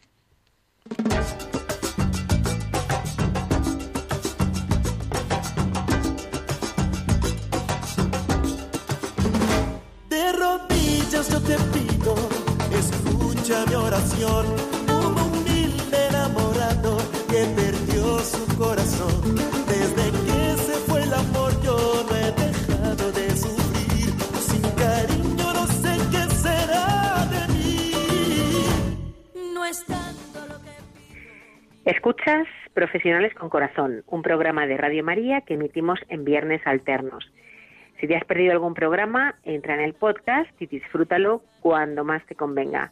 De rodillas yo te escucha mi oración, un humilde enamorado que perdió su corazón. Desde que se fue el amor yo no he dejado de sufrir, sin cariño no sé qué será de mí. No es tanto lo que Escuchas Profesionales con Corazón, un programa de Radio María que emitimos en viernes alternos. Si te has perdido algún programa, entra en el podcast y disfrútalo cuando más te convenga.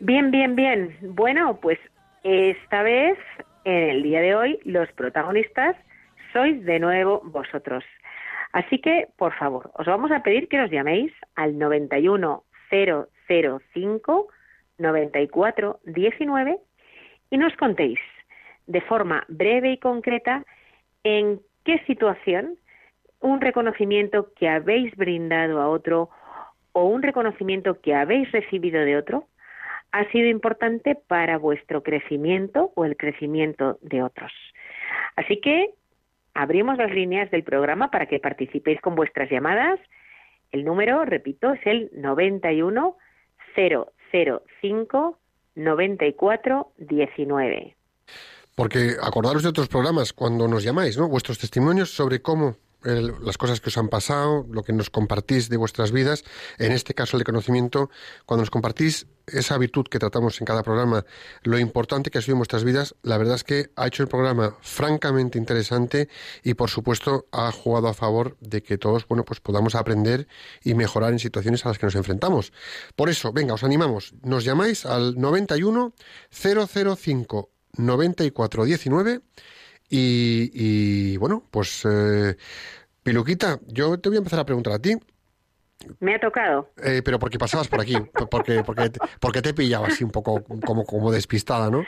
Bien, bien, bien. Bueno, pues esta vez, en el día de hoy, los protagonistas sois de nuevo vosotros. Así que, por favor, os vamos a pedir que nos llaméis al 91 005 94 19 y nos contéis de forma breve y concreta en qué situación un reconocimiento que habéis brindado a otro o un reconocimiento que habéis recibido de otro ha sido importante para vuestro crecimiento o el crecimiento de otros. Así que abrimos las líneas del programa para que participéis con vuestras llamadas. El número, repito, es el 91 005 94 19. Porque acordaros de otros programas cuando nos llamáis, ¿no? Vuestros testimonios sobre cómo el- las cosas que os han pasado, lo que nos compartís de vuestras vidas, en este caso el conocimiento, cuando nos compartís esa virtud que tratamos en cada programa, lo importante que ha sido en vuestras vidas, la verdad es que ha hecho el programa francamente interesante y por supuesto ha jugado a favor de que todos, bueno, pues podamos aprender y mejorar en situaciones a las que nos enfrentamos. Por eso, venga, os animamos, nos llamáis al 91 005 94 19 y, y, bueno, pues eh, Piluquita, yo te voy a empezar a preguntar a ti, Me ha tocado. eh, pero porque pasabas por aquí, por- porque, porque, te- porque te pillaba así un poco como, como despistada, ¿no?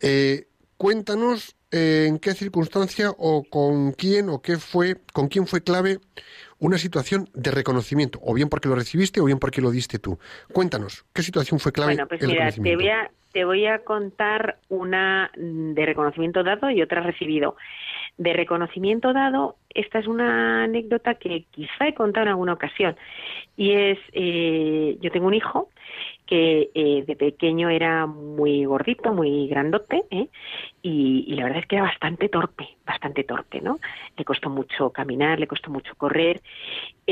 Eh, cuéntanos eh, en qué circunstancia o con quién o qué fue, con quién fue clave una situación de reconocimiento, o bien porque lo recibiste o bien porque lo diste tú. Cuéntanos, ¿qué situación fue clave Bueno, pues el mira, te voy, a, te voy a contar una de reconocimiento dado y otra recibido. De reconocimiento dado, esta es una anécdota que quizá he contado en alguna ocasión. Y es, eh, yo tengo un hijo que eh, de pequeño era muy gordito, muy grandote, ¿eh? y, y la verdad es que era bastante torpe, bastante torpe, ¿no? Le costó mucho caminar, le costó mucho correr,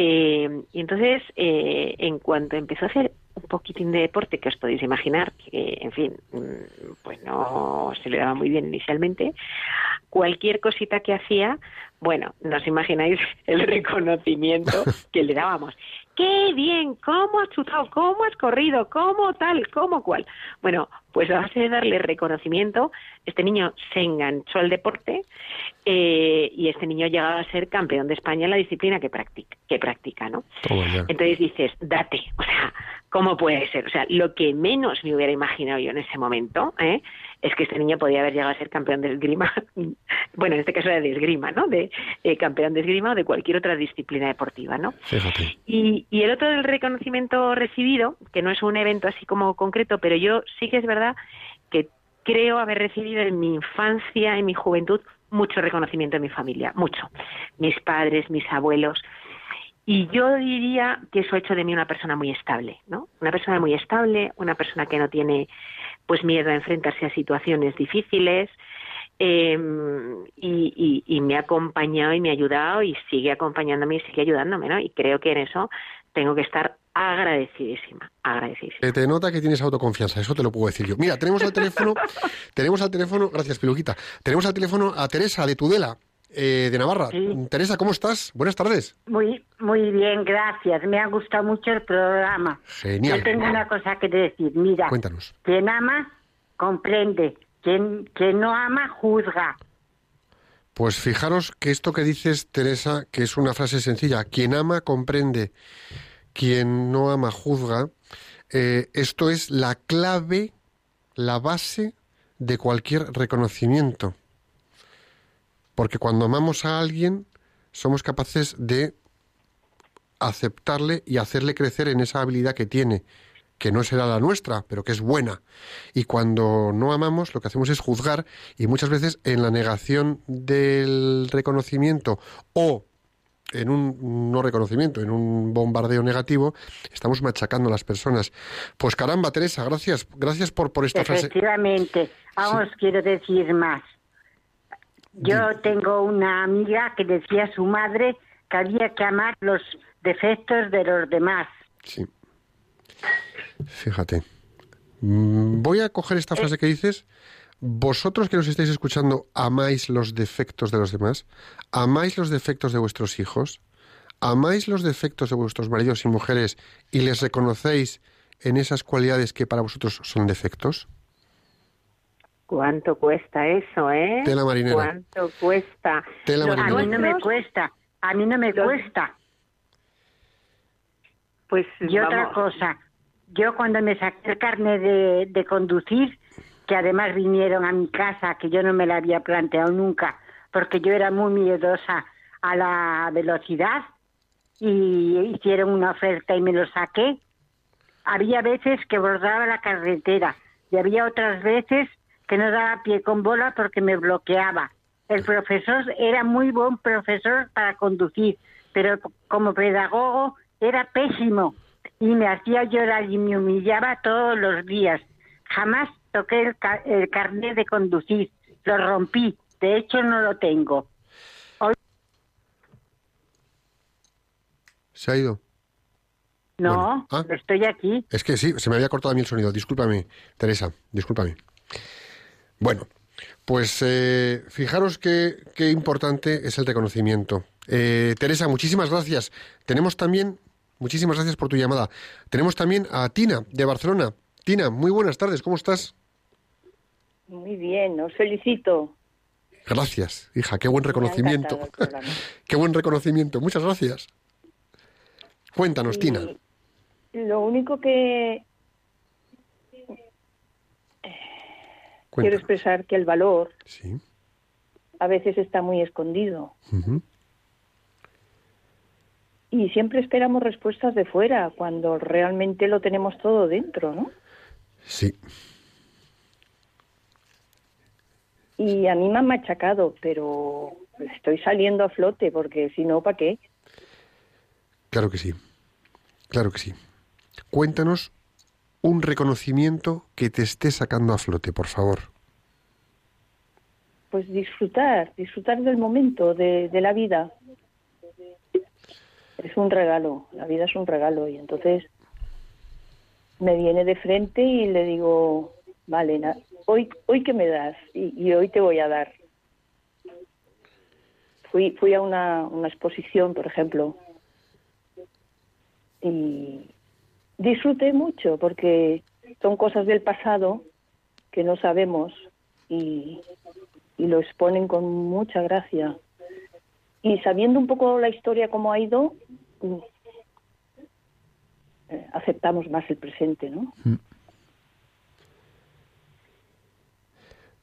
eh, y entonces, eh, en cuanto empezó a hacer un poquitín de deporte, que os podéis imaginar, que, en fin, mm, pues no se le daba muy bien inicialmente, cualquier cosita que hacía, bueno, no os imagináis el reconocimiento que le dábamos. ¡Qué bien! ¿Cómo has chutado? ¿Cómo has corrido? ¿Cómo tal? ¿Cómo cual? Bueno, pues a base de darle reconocimiento, este niño se enganchó al deporte eh, y este niño llegaba a ser campeón de España en la disciplina que practica, que practica ¿no? Entonces dices, date, o sea, ¿cómo puede ser? O sea, lo que menos me hubiera imaginado yo en ese momento, ¿eh? Es que este niño podía haber llegado a ser campeón de esgrima, bueno, en este caso era de esgrima, ¿no? De eh, campeón de esgrima o de cualquier otra disciplina deportiva, ¿no? Fíjate. Y, y el otro del reconocimiento recibido, que no es un evento así como concreto, pero yo sí que es verdad que creo haber recibido en mi infancia, en mi juventud, mucho reconocimiento en mi familia, mucho. Mis padres, mis abuelos. Y yo diría que eso ha hecho de mí una persona muy estable, ¿no? Una persona muy estable, una persona que no tiene pues miedo a enfrentarse a situaciones difíciles, eh, y, y, y, me ha acompañado y me ha ayudado y sigue acompañándome y sigue ayudándome, ¿no? Y creo que en eso tengo que estar agradecidísima, agradecidísima. Te nota que tienes autoconfianza, eso te lo puedo decir yo. Mira, tenemos al teléfono, tenemos al teléfono, gracias Piluquita, tenemos al teléfono a Teresa de Tudela, eh, de Navarra. Sí. Teresa, ¿cómo estás? Buenas tardes. Muy, muy bien, gracias. Me ha gustado mucho el programa. Genial. Yo tengo una cosa que decir. Mira, Cuéntanos. quien ama, comprende. Quien, quien no ama, juzga. Pues fijaros que esto que dices, Teresa, que es una frase sencilla, quien ama comprende, quien no ama juzga, eh, esto es la clave, la base de cualquier reconocimiento. Porque cuando amamos a alguien, somos capaces de aceptarle y hacerle crecer en esa habilidad que tiene, que no será la nuestra, pero que es buena. Y cuando no amamos, lo que hacemos es juzgar y muchas veces en la negación del reconocimiento o en un no reconocimiento, en un bombardeo negativo, estamos machacando a las personas. Pues caramba, Teresa, gracias, gracias por, por esta frase. Efectivamente. Ahora os quiero decir más. Yo tengo una amiga que decía a su madre que había que amar los defectos de los demás. Sí. Fíjate. Mm, Voy a coger esta frase que dices. Vosotros que nos estáis escuchando, ¿amáis los defectos de los demás? ¿Amáis los defectos de vuestros hijos? ¿Amáis los defectos de vuestros maridos y mujeres y les reconocéis en esas cualidades que para vosotros son defectos? ¿Cuánto cuesta eso, eh? Tela marinera. ¿Cuánto cuesta? Tela Los marinera. A mí no me cuesta. A mí no me Los- cuesta. Pues Y otra cosa, yo cuando me saqué el carnet de, de conducir, que además vinieron a mi casa, que yo no me la había planteado nunca, porque yo era muy miedosa a la velocidad, y hicieron una oferta y me lo saqué, había veces que bordaba la carretera y había otras veces que no daba pie con bola porque me bloqueaba. El profesor era muy buen profesor para conducir, pero como pedagogo era pésimo y me hacía llorar y me humillaba todos los días. Jamás toqué el, ca- el carnet de conducir, lo rompí, de hecho no lo tengo. ¿Se ha ido? No, Bueno, ah. estoy aquí. Es que sí, se me había cortado a mí el sonido. Discúlpame, Teresa, discúlpame. Bueno, pues eh, fijaros qué, qué importante es el reconocimiento. Eh, Teresa, muchísimas gracias. Tenemos también, muchísimas gracias por tu llamada. Tenemos también a Tina, de Barcelona. Tina, muy buenas tardes, ¿cómo estás? Muy bien, os felicito. Gracias, hija, qué buen reconocimiento. qué buen reconocimiento, muchas gracias. Cuéntanos, Tina. Lo único que Cuéntanos. expresar que el valor Sí. a veces está muy escondido y siempre esperamos respuestas de fuera cuando realmente lo tenemos todo dentro, ¿no? Sí. Y a mí me han machacado, pero estoy saliendo a flote porque si no, ¿para qué? Claro que sí. Claro que sí. Cuéntanos un reconocimiento que te esté sacando a flote, por favor. Pues disfrutar, disfrutar del momento, de, la vida. Es un regalo, la vida es un regalo y entonces me viene de frente y le digo, vale, hoy, hoy que me das y, y hoy te voy a dar. Fui, fui a una, una exposición, por ejemplo, y disfruté mucho porque son cosas del pasado que no sabemos y, y lo exponen con mucha gracia. Y sabiendo un poco la historia cómo ha ido, mm, eh, aceptamos más el presente, ¿no?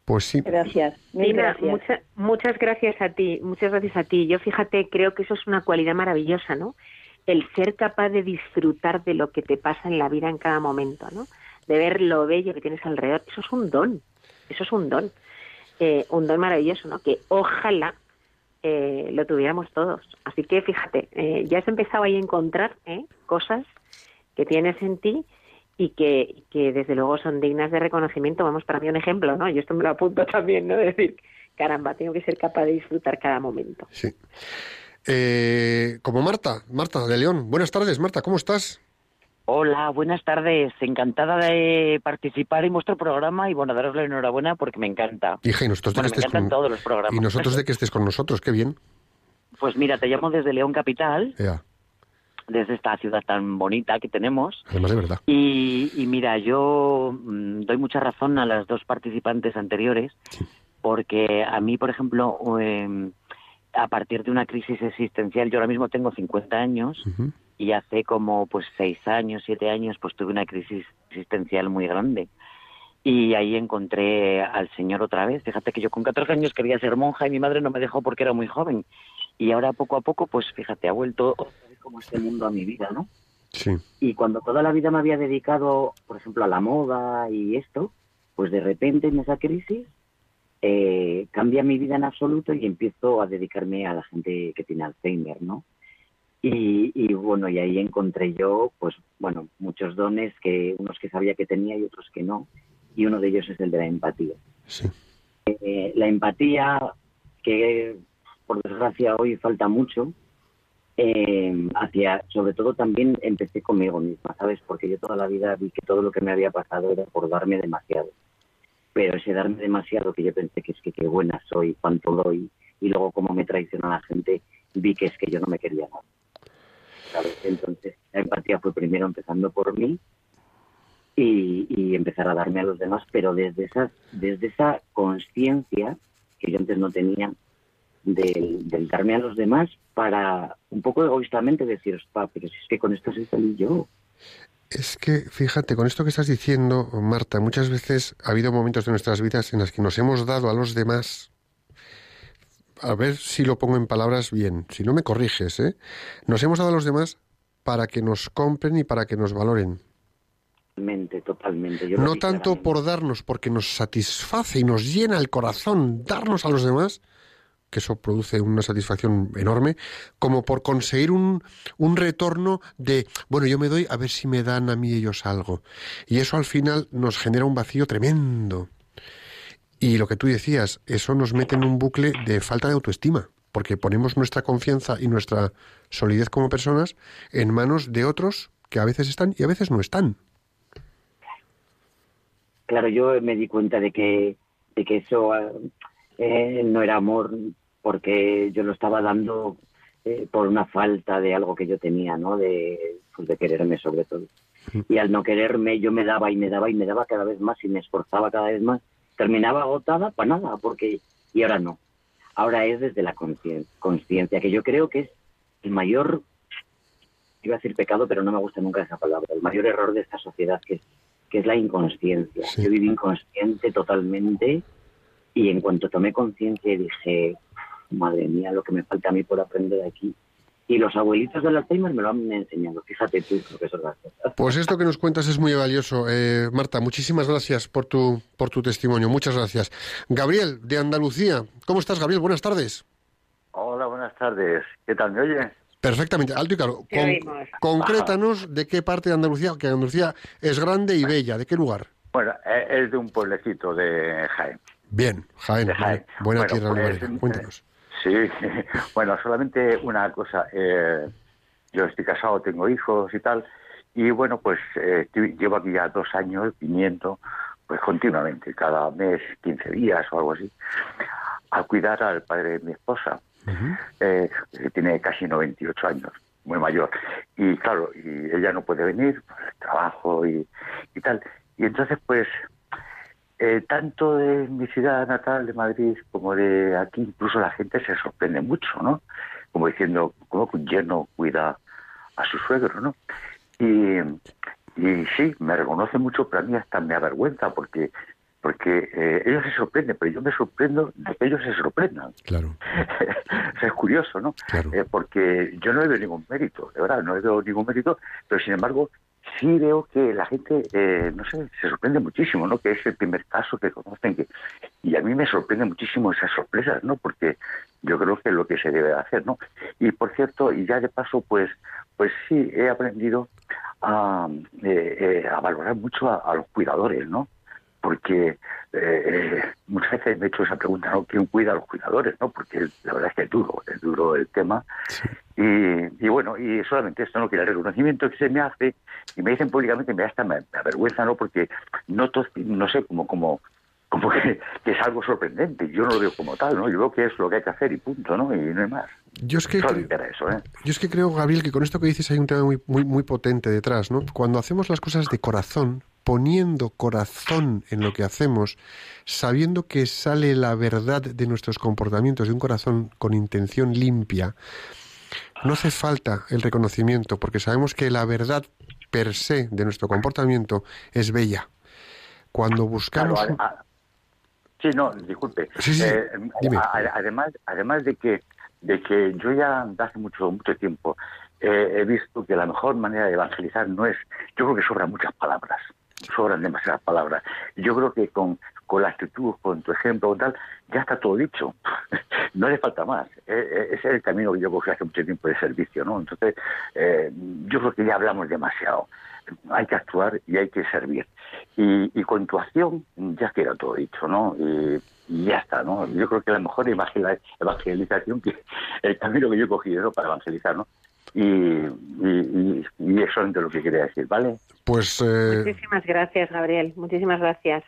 Pues sí. Gracias, Tina, gracias. mucha- muchas gracias a ti, muchas gracias a ti. Yo fíjate, creo que eso es una cualidad maravillosa, ¿no? El ser capaz de disfrutar de lo que te pasa en la vida en cada momento, ¿no? De ver lo bello que tienes alrededor. Eso es un don, eso es un don, Eh, un don maravilloso, ¿no? Que ojalá eh, lo tuviéramos todos. Así que fíjate, eh, ya has empezado ahí a encontrar ¿eh? cosas que tienes en ti y que, que desde luego son dignas de reconocimiento. Vamos, para mí un ejemplo, ¿no? Yo esto me lo apunto también, ¿no? De decir, caramba, tengo que ser capaz de disfrutar cada momento. Sí. Eh, como Marta, Marta de León. Buenas tardes, Marta, ¿cómo estás? Hola, buenas tardes. Encantada de participar en vuestro programa y bueno, daros la enhorabuena porque me encanta. Hija, y nosotros Bueno, de me que estés encantan con... todos los programas. Y nosotros de que estés con nosotros, qué bien. Pues mira, te llamo desde León Capital, Ya, desde esta ciudad tan bonita que tenemos. además de verdad. Y, y mira, yo mm, doy mucha razón a las dos participantes anteriores, porque a mí, por ejemplo, em, a partir de una crisis existencial, yo ahora mismo tengo 50 años y hace como pues seis años, siete años, pues tuve una crisis existencial muy grande. Y ahí encontré al Señor otra vez. Fíjate que yo con 14 años quería ser monja y mi madre no me dejó porque era muy joven. Y ahora poco a poco, pues fíjate, ha vuelto otra vez como este mundo a mi vida, ¿no? Sí. Y cuando toda la vida me había dedicado, por ejemplo, a la moda y esto, pues de repente en esa crisis eh, cambia mi vida en absoluto y empiezo a dedicarme a la gente que tiene Alzheimer, ¿no? Y, y bueno, y ahí encontré yo, pues bueno, muchos dones que unos que sabía que tenía y otros que no. Y uno de ellos es el de la empatía. Sí. Eh, la empatía, que por desgracia hoy falta mucho, eh, hacia, sobre todo también empecé conmigo misma, ¿sabes? Porque yo toda la vida vi que todo lo que me había pasado era por darme demasiado. Pero ese darme demasiado que yo pensé que es que qué buena soy, cuánto doy, y luego como me traiciona la gente, vi que es que yo no me quería nada. Entonces, la empatía fue primero empezando por mí y, empezar a darme a los demás, pero desde esa, desde esa conciencia que yo antes no tenía del, darme a los demás para un poco egoístamente decir, "Ospa, pero si es que con esto soy feliz yo. Es que, fíjate, con esto que estás diciendo, Marta, muchas veces ha habido momentos de nuestras vidas en las que nos hemos dado a los demás. A ver si lo pongo en palabras bien, si no me corriges, ¿eh? Nos hemos dado a los demás para que nos compren y para que nos valoren. Totalmente, totalmente. Yo No tanto por darnos, porque nos satisface y nos llena el corazón darnos a los demás, que eso produce una satisfacción enorme, como por conseguir un, un retorno de, bueno, yo me doy a ver si me dan a mí ellos algo. Y eso al final nos genera un vacío tremendo. Y lo que tú decías, eso nos mete en un bucle de falta de autoestima, porque ponemos nuestra confianza y nuestra solidez como personas en manos de otros que a veces están y a veces no están. Claro, yo me di cuenta de que, de que eso eh, no era amor porque yo lo estaba dando eh, por una falta de algo que yo tenía, ¿no? De, pues de quererme sobre todo. Y al no quererme yo me daba y me daba y me daba cada vez más y me esforzaba cada vez más. Terminaba agotada para nada, porque y ahora no. Ahora es desde la concien- conciencia, que yo creo que es el mayor, iba a decir pecado, pero no me gusta nunca esa palabra, el mayor error de esta sociedad, que es, que es la inconsciencia. Sí. Yo viví inconsciente totalmente y en cuanto tomé conciencia dije, madre mía, lo que me falta a mí por aprender aquí. Y los abuelitos del Alzheimer me lo han enseñado. Fíjate tú, profesor. Pues esto que nos cuentas es muy valioso. Eh, Marta, muchísimas gracias por tu, por tu testimonio. Muchas gracias. Gabriel, de Andalucía. ¿Cómo estás, Gabriel? Buenas tardes. Hola, buenas tardes. ¿Qué tal? ¿Me oye? Perfectamente, alto y claro. Oímos. concrétanos de qué parte de Andalucía, que Andalucía es grande y bella. ¿De qué lugar? Bueno, eh, es de un pueblecito de Jaén. Bien, Jaén. Jaén. Buena Bueno, tierra pues, Cuéntanos. Sí, bueno, solamente una cosa. eh, yo estoy casado, tengo hijos y tal. Y bueno, pues eh, estoy- llevo aquí ya dos años viniendo pues continuamente, cada mes, 15 días o algo así, a cuidar al padre de mi esposa, eh, que tiene casi 98 años, muy mayor. Y claro, y ella no puede venir por el trabajo y, y tal. Y entonces, pues, eh, tanto de mi ciudad natal de Madrid como de aquí, incluso la gente se sorprende mucho, ¿no? Como diciendo, ¿cómo que un yerno cuida a su suegro, no? Y, y sí, me reconoce mucho, pero a mí hasta me avergüenza porque porque eh, ellos se sorprenden, pero yo me sorprendo de que ellos se sorprendan. Claro, O sea, es curioso, ¿no? claro. Eh, porque yo no le veo ningún mérito, de verdad, no le veo ningún mérito, pero sin embargo sí veo que la gente, eh, no sé, se sorprende muchísimo, ¿no? Que es el primer caso que conocen, que y a mí me sorprende muchísimo esas sorpresas, ¿no? Porque yo creo que es lo que se debe hacer, ¿no? Y por cierto, y ya de paso, pues, pues sí, he aprendido a, eh, eh, a valorar mucho a, a los cuidadores, ¿no? Porque eh, muchas veces me he hecho esa pregunta, ¿no? ¿Quién cuida a los cuidadores? no Porque la verdad es que es duro, es duro el tema. Y, y, bueno, y solamente esto, ¿no? Que el reconocimiento que se me hace, y me dicen públicamente, me hasta me, me avergüenza, ¿no? Porque no, no sé, como, como, como que, es algo sorprendente. Yo no lo veo como tal, ¿no? Yo veo que es lo que hay que hacer y punto, ¿no? Y no hay más. Yo es que, eso, ¿eh? yo es que creo, Gabriel, que con esto que dices hay un tema muy, muy, muy potente detrás, ¿no? Cuando hacemos las cosas de corazón, poniendo corazón en lo que hacemos, sabiendo que sale la verdad de nuestros comportamientos de un corazón con intención limpia, no hace falta el reconocimiento, porque sabemos que la verdad per se de nuestro comportamiento es bella. Cuando buscamos... Sí, no, disculpe. Eh, además, además de que de que yo ya hace mucho mucho tiempo he visto que la mejor manera de evangelizar no es, yo creo que sobran muchas palabras, sobran demasiadas palabras. Yo creo que con, con la actitud, con tu ejemplo, tal, ya está todo dicho. no le falta más. E, e, ese es el camino que yo cogí hace mucho tiempo de servicio, ¿no? Entonces, eh, yo creo que ya hablamos demasiado hay que actuar y hay que servir. Y, con tu acción ya queda todo dicho, ¿no? Y, ya está, ¿no? Yo creo que la mejor evangelización, que el camino que yo he cogido para evangelizar, ¿no? Y, y, y, eso es lo que quería decir, ¿vale? Pues... Eh, Muchísimas gracias, Gabriel. Muchísimas gracias.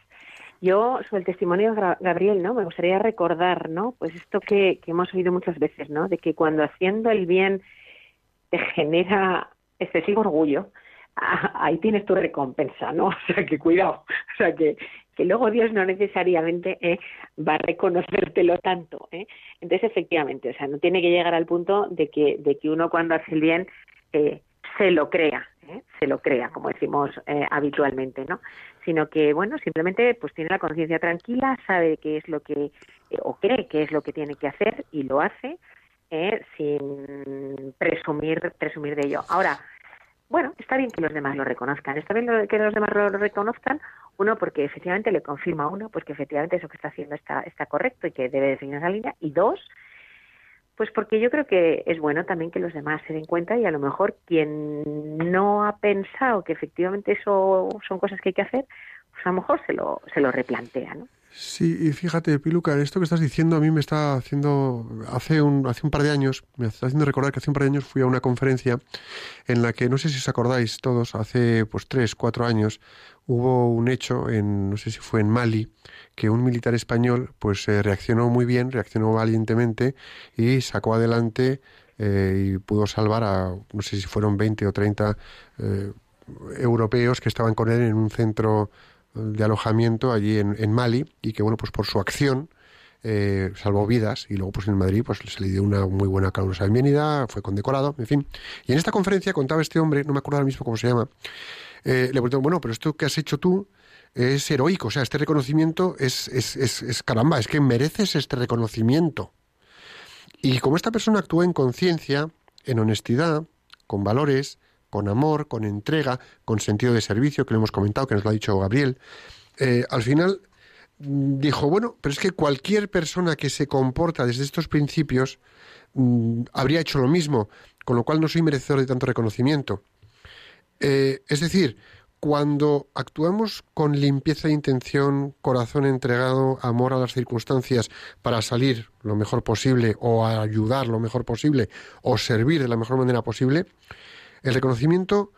Yo, sobre el testimonio de Gabriel, ¿no? Me gustaría recordar, ¿no? Pues esto que, que hemos oído muchas veces, ¿no? De que cuando haciendo el bien te genera excesivo orgullo, ahí tienes tu recompensa, ¿no? O sea, que cuidado, o sea, que, que luego Dios no necesariamente eh, va a reconocértelo tanto, ¿eh? Entonces, efectivamente, o sea, no tiene que llegar al punto de que, de que uno cuando hace el bien eh, se lo crea, ¿eh? se lo crea, como decimos eh, habitualmente, ¿no? Sino que, bueno, simplemente pues tiene la conciencia tranquila, sabe qué es lo que, eh, o cree qué es lo que tiene que hacer y lo hace, eh, sin presumir, presumir de ello. Ahora, bueno, está bien que los demás lo reconozcan, está bien que los demás lo reconozcan, uno porque efectivamente le confirma a uno, pues que efectivamente eso que está haciendo está, está correcto y que debe de seguir esa línea, y dos, pues porque yo creo que es bueno también que los demás se den cuenta y a lo mejor quien no ha pensado que efectivamente eso son cosas que hay que hacer, pues a lo mejor se lo, se lo replantea, ¿no? Sí, y fíjate, Piluca, esto que estás diciendo a mí me está haciendo, hace un, hace un par de años, me está haciendo recordar que hace un par de años fui a una conferencia en la que, no sé si os acordáis todos, hace pues tres, cuatro años, hubo un hecho en, no sé si fue en Mali, que un militar español pues eh, reaccionó muy bien, reaccionó valientemente y sacó adelante eh, y pudo salvar a, no sé si fueron 20 o 30 eh, europeos que estaban con él en un centro de alojamiento allí en, Mali y que, bueno, pues por su acción eh, salvó vidas y luego pues en Madrid pues se le dio una muy buena calurosa bienvenida, fue condecorado, en fin. Y en esta conferencia contaba este hombre, no me acuerdo ahora mismo cómo se llama, eh, le preguntó, bueno, pero esto que has hecho tú es heroico, o sea, este reconocimiento es, es, es, es caramba, es que mereces este reconocimiento. Y como esta persona actúa en conciencia, en honestidad, con valores, con amor, con entrega, con sentido de servicio, que lo hemos comentado, que nos lo ha dicho Gabriel, eh, al final mm, dijo, bueno, pero es que cualquier persona que se comporta desde estos principios mm, habría hecho lo mismo, con lo cual no soy merecedor de tanto reconocimiento. Eh, es decir, cuando actuamos con limpieza de intención, corazón entregado, amor a las circunstancias para salir lo mejor posible o ayudar lo mejor posible o servir de la mejor manera posible, el reconocimiento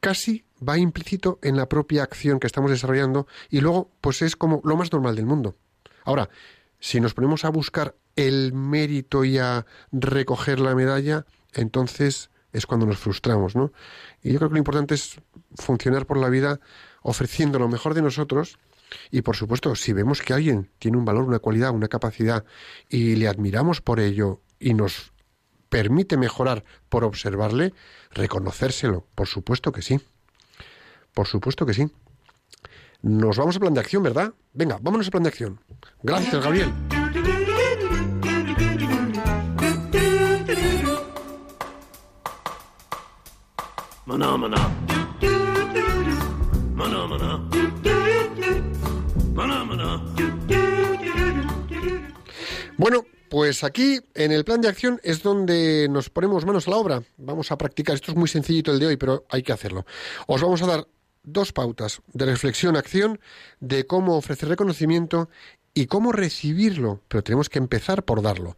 casi va implícito en la propia acción que estamos desarrollando y luego pues es como lo más normal del mundo. Ahora, si nos ponemos a buscar el mérito y a recoger la medalla, entonces es cuando nos frustramos, ¿no? Y yo creo que lo importante es funcionar por la vida ofreciendo lo mejor de nosotros y por supuesto, si vemos que alguien tiene un valor, una cualidad, una capacidad y le admiramos por ello y nos permite mejorar por observarle, reconocérselo. Por supuesto que sí. Por supuesto que sí. Nos vamos a plan de acción, ¿verdad? Venga, vámonos a plan de acción. Gracias, Gabriel. Bueno, pues aquí, en el plan de acción, es donde nos ponemos manos a la obra. Vamos a practicar. Esto es muy sencillito el de hoy, pero hay que hacerlo. Os vamos a dar dos pautas de reflexión-acción de cómo ofrecer reconocimiento y cómo recibirlo, pero tenemos que empezar por darlo.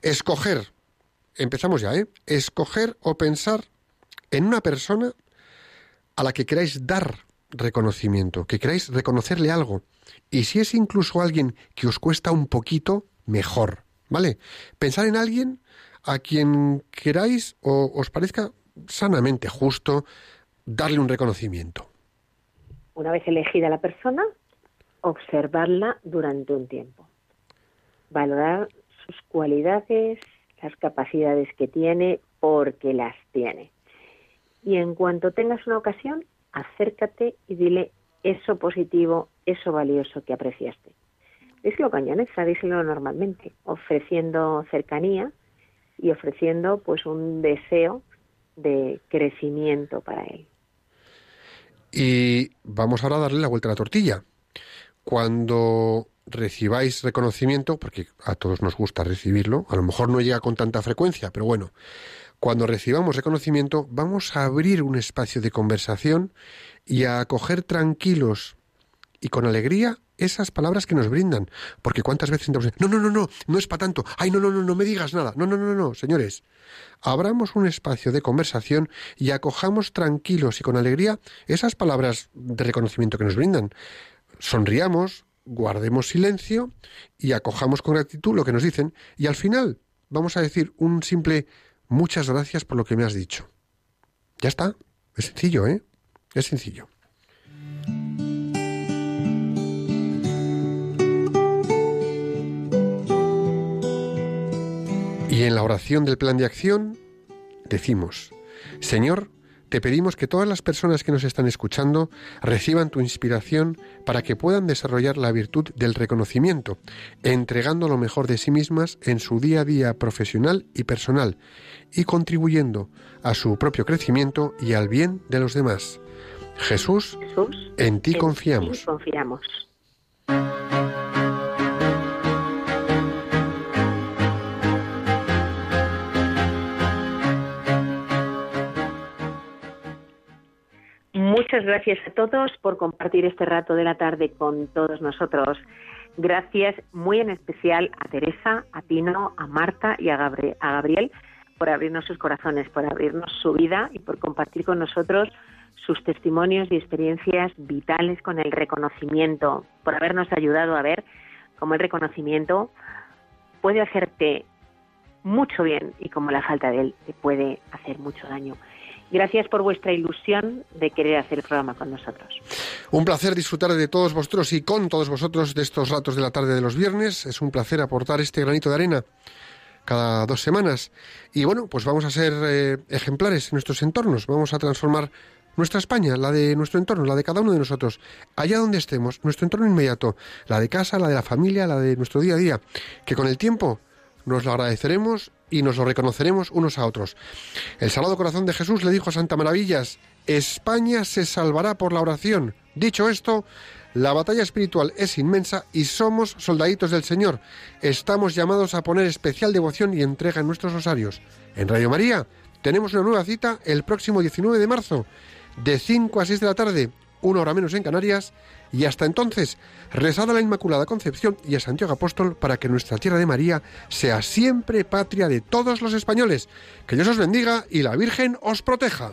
Escoger, empezamos ya, ¿eh? Escoger o pensar en una persona a la que queráis dar reconocimiento, que queráis reconocerle algo. Y si es incluso alguien que os cuesta un poquito, mejor, ¿vale? Pensar en alguien a quien queráis o os parezca sanamente justo darle un reconocimiento. Una vez elegida la persona, observarla durante un tiempo. Valorar sus cualidades, las capacidades que tiene, porque las tiene. Y en cuanto tengas una ocasión, acércate y dile eso positivo, eso valioso que apreciaste. Díselo con llaneza, díselo normalmente, ofreciendo cercanía y ofreciendo pues un deseo de crecimiento para él. Y vamos ahora a darle la vuelta a la tortilla. Cuando recibáis reconocimiento, porque a todos nos gusta recibirlo, a lo mejor no llega con tanta frecuencia, pero bueno, cuando recibamos reconocimiento vamos a abrir un espacio de conversación y a acoger tranquilos y con alegría esas palabras que nos brindan. Porque cuántas veces no, no, no, no, no es para tanto, ay, no, no, no, no me digas nada, no, no, no, no, señores, abramos un espacio de conversación y acojamos tranquilos y con alegría esas palabras de reconocimiento que nos brindan. Sonriamos, guardemos silencio y acojamos con gratitud lo que nos dicen y al final vamos a decir un simple muchas gracias por lo que me has dicho. Ya está, es sencillo, ¿eh? Es sencillo. Y en la oración del plan de acción decimos, Señor, te pedimos que todas las personas que nos están escuchando reciban tu inspiración para que puedan desarrollar la virtud del reconocimiento, entregando lo mejor de sí mismas en su día a día profesional y personal, y contribuyendo a su propio crecimiento y al bien de los demás. Jesús, Jesús en ti en confiamos. ti confiamos. Muchas gracias a todos por compartir este rato de la tarde con todos nosotros. Gracias muy en especial a Teresa, a Tino, a Marta y a, Gabri- a Gabriel por abrirnos sus corazones, por abrirnos su vida y por compartir con nosotros sus testimonios y experiencias vitales con el reconocimiento, por habernos ayudado a ver cómo el reconocimiento puede hacerte mucho bien y como la falta de él te puede hacer mucho daño. Gracias por vuestra ilusión de querer hacer el programa con nosotros. Un placer disfrutar de todos vosotros y con todos vosotros de estos ratos de la tarde de los viernes. Es un placer aportar este granito de arena cada dos semanas. Y bueno, pues vamos a ser eh, ejemplares en nuestros entornos. Vamos a transformar nuestra España, la de nuestro entorno, la de cada uno de nosotros, allá donde estemos, nuestro entorno inmediato, la de casa, la de la familia, la de nuestro día a día, que con el tiempo nos lo agradeceremos y nos lo reconoceremos unos a otros. El Sagrado Corazón de Jesús le dijo a Santa Maravillas, España se salvará por la oración. Dicho esto, la batalla espiritual es inmensa y somos soldaditos del Señor. Estamos llamados a poner especial devoción y entrega en nuestros rosarios. En Radio María tenemos una nueva cita el próximo 19 de marzo, de 5 a 6 de la tarde, una hora menos en Canarias, y hasta entonces, rezad a la Inmaculada Concepción y a Santiago Apóstol para que nuestra tierra de María sea siempre patria de todos los españoles. Que Dios os bendiga y la Virgen os proteja.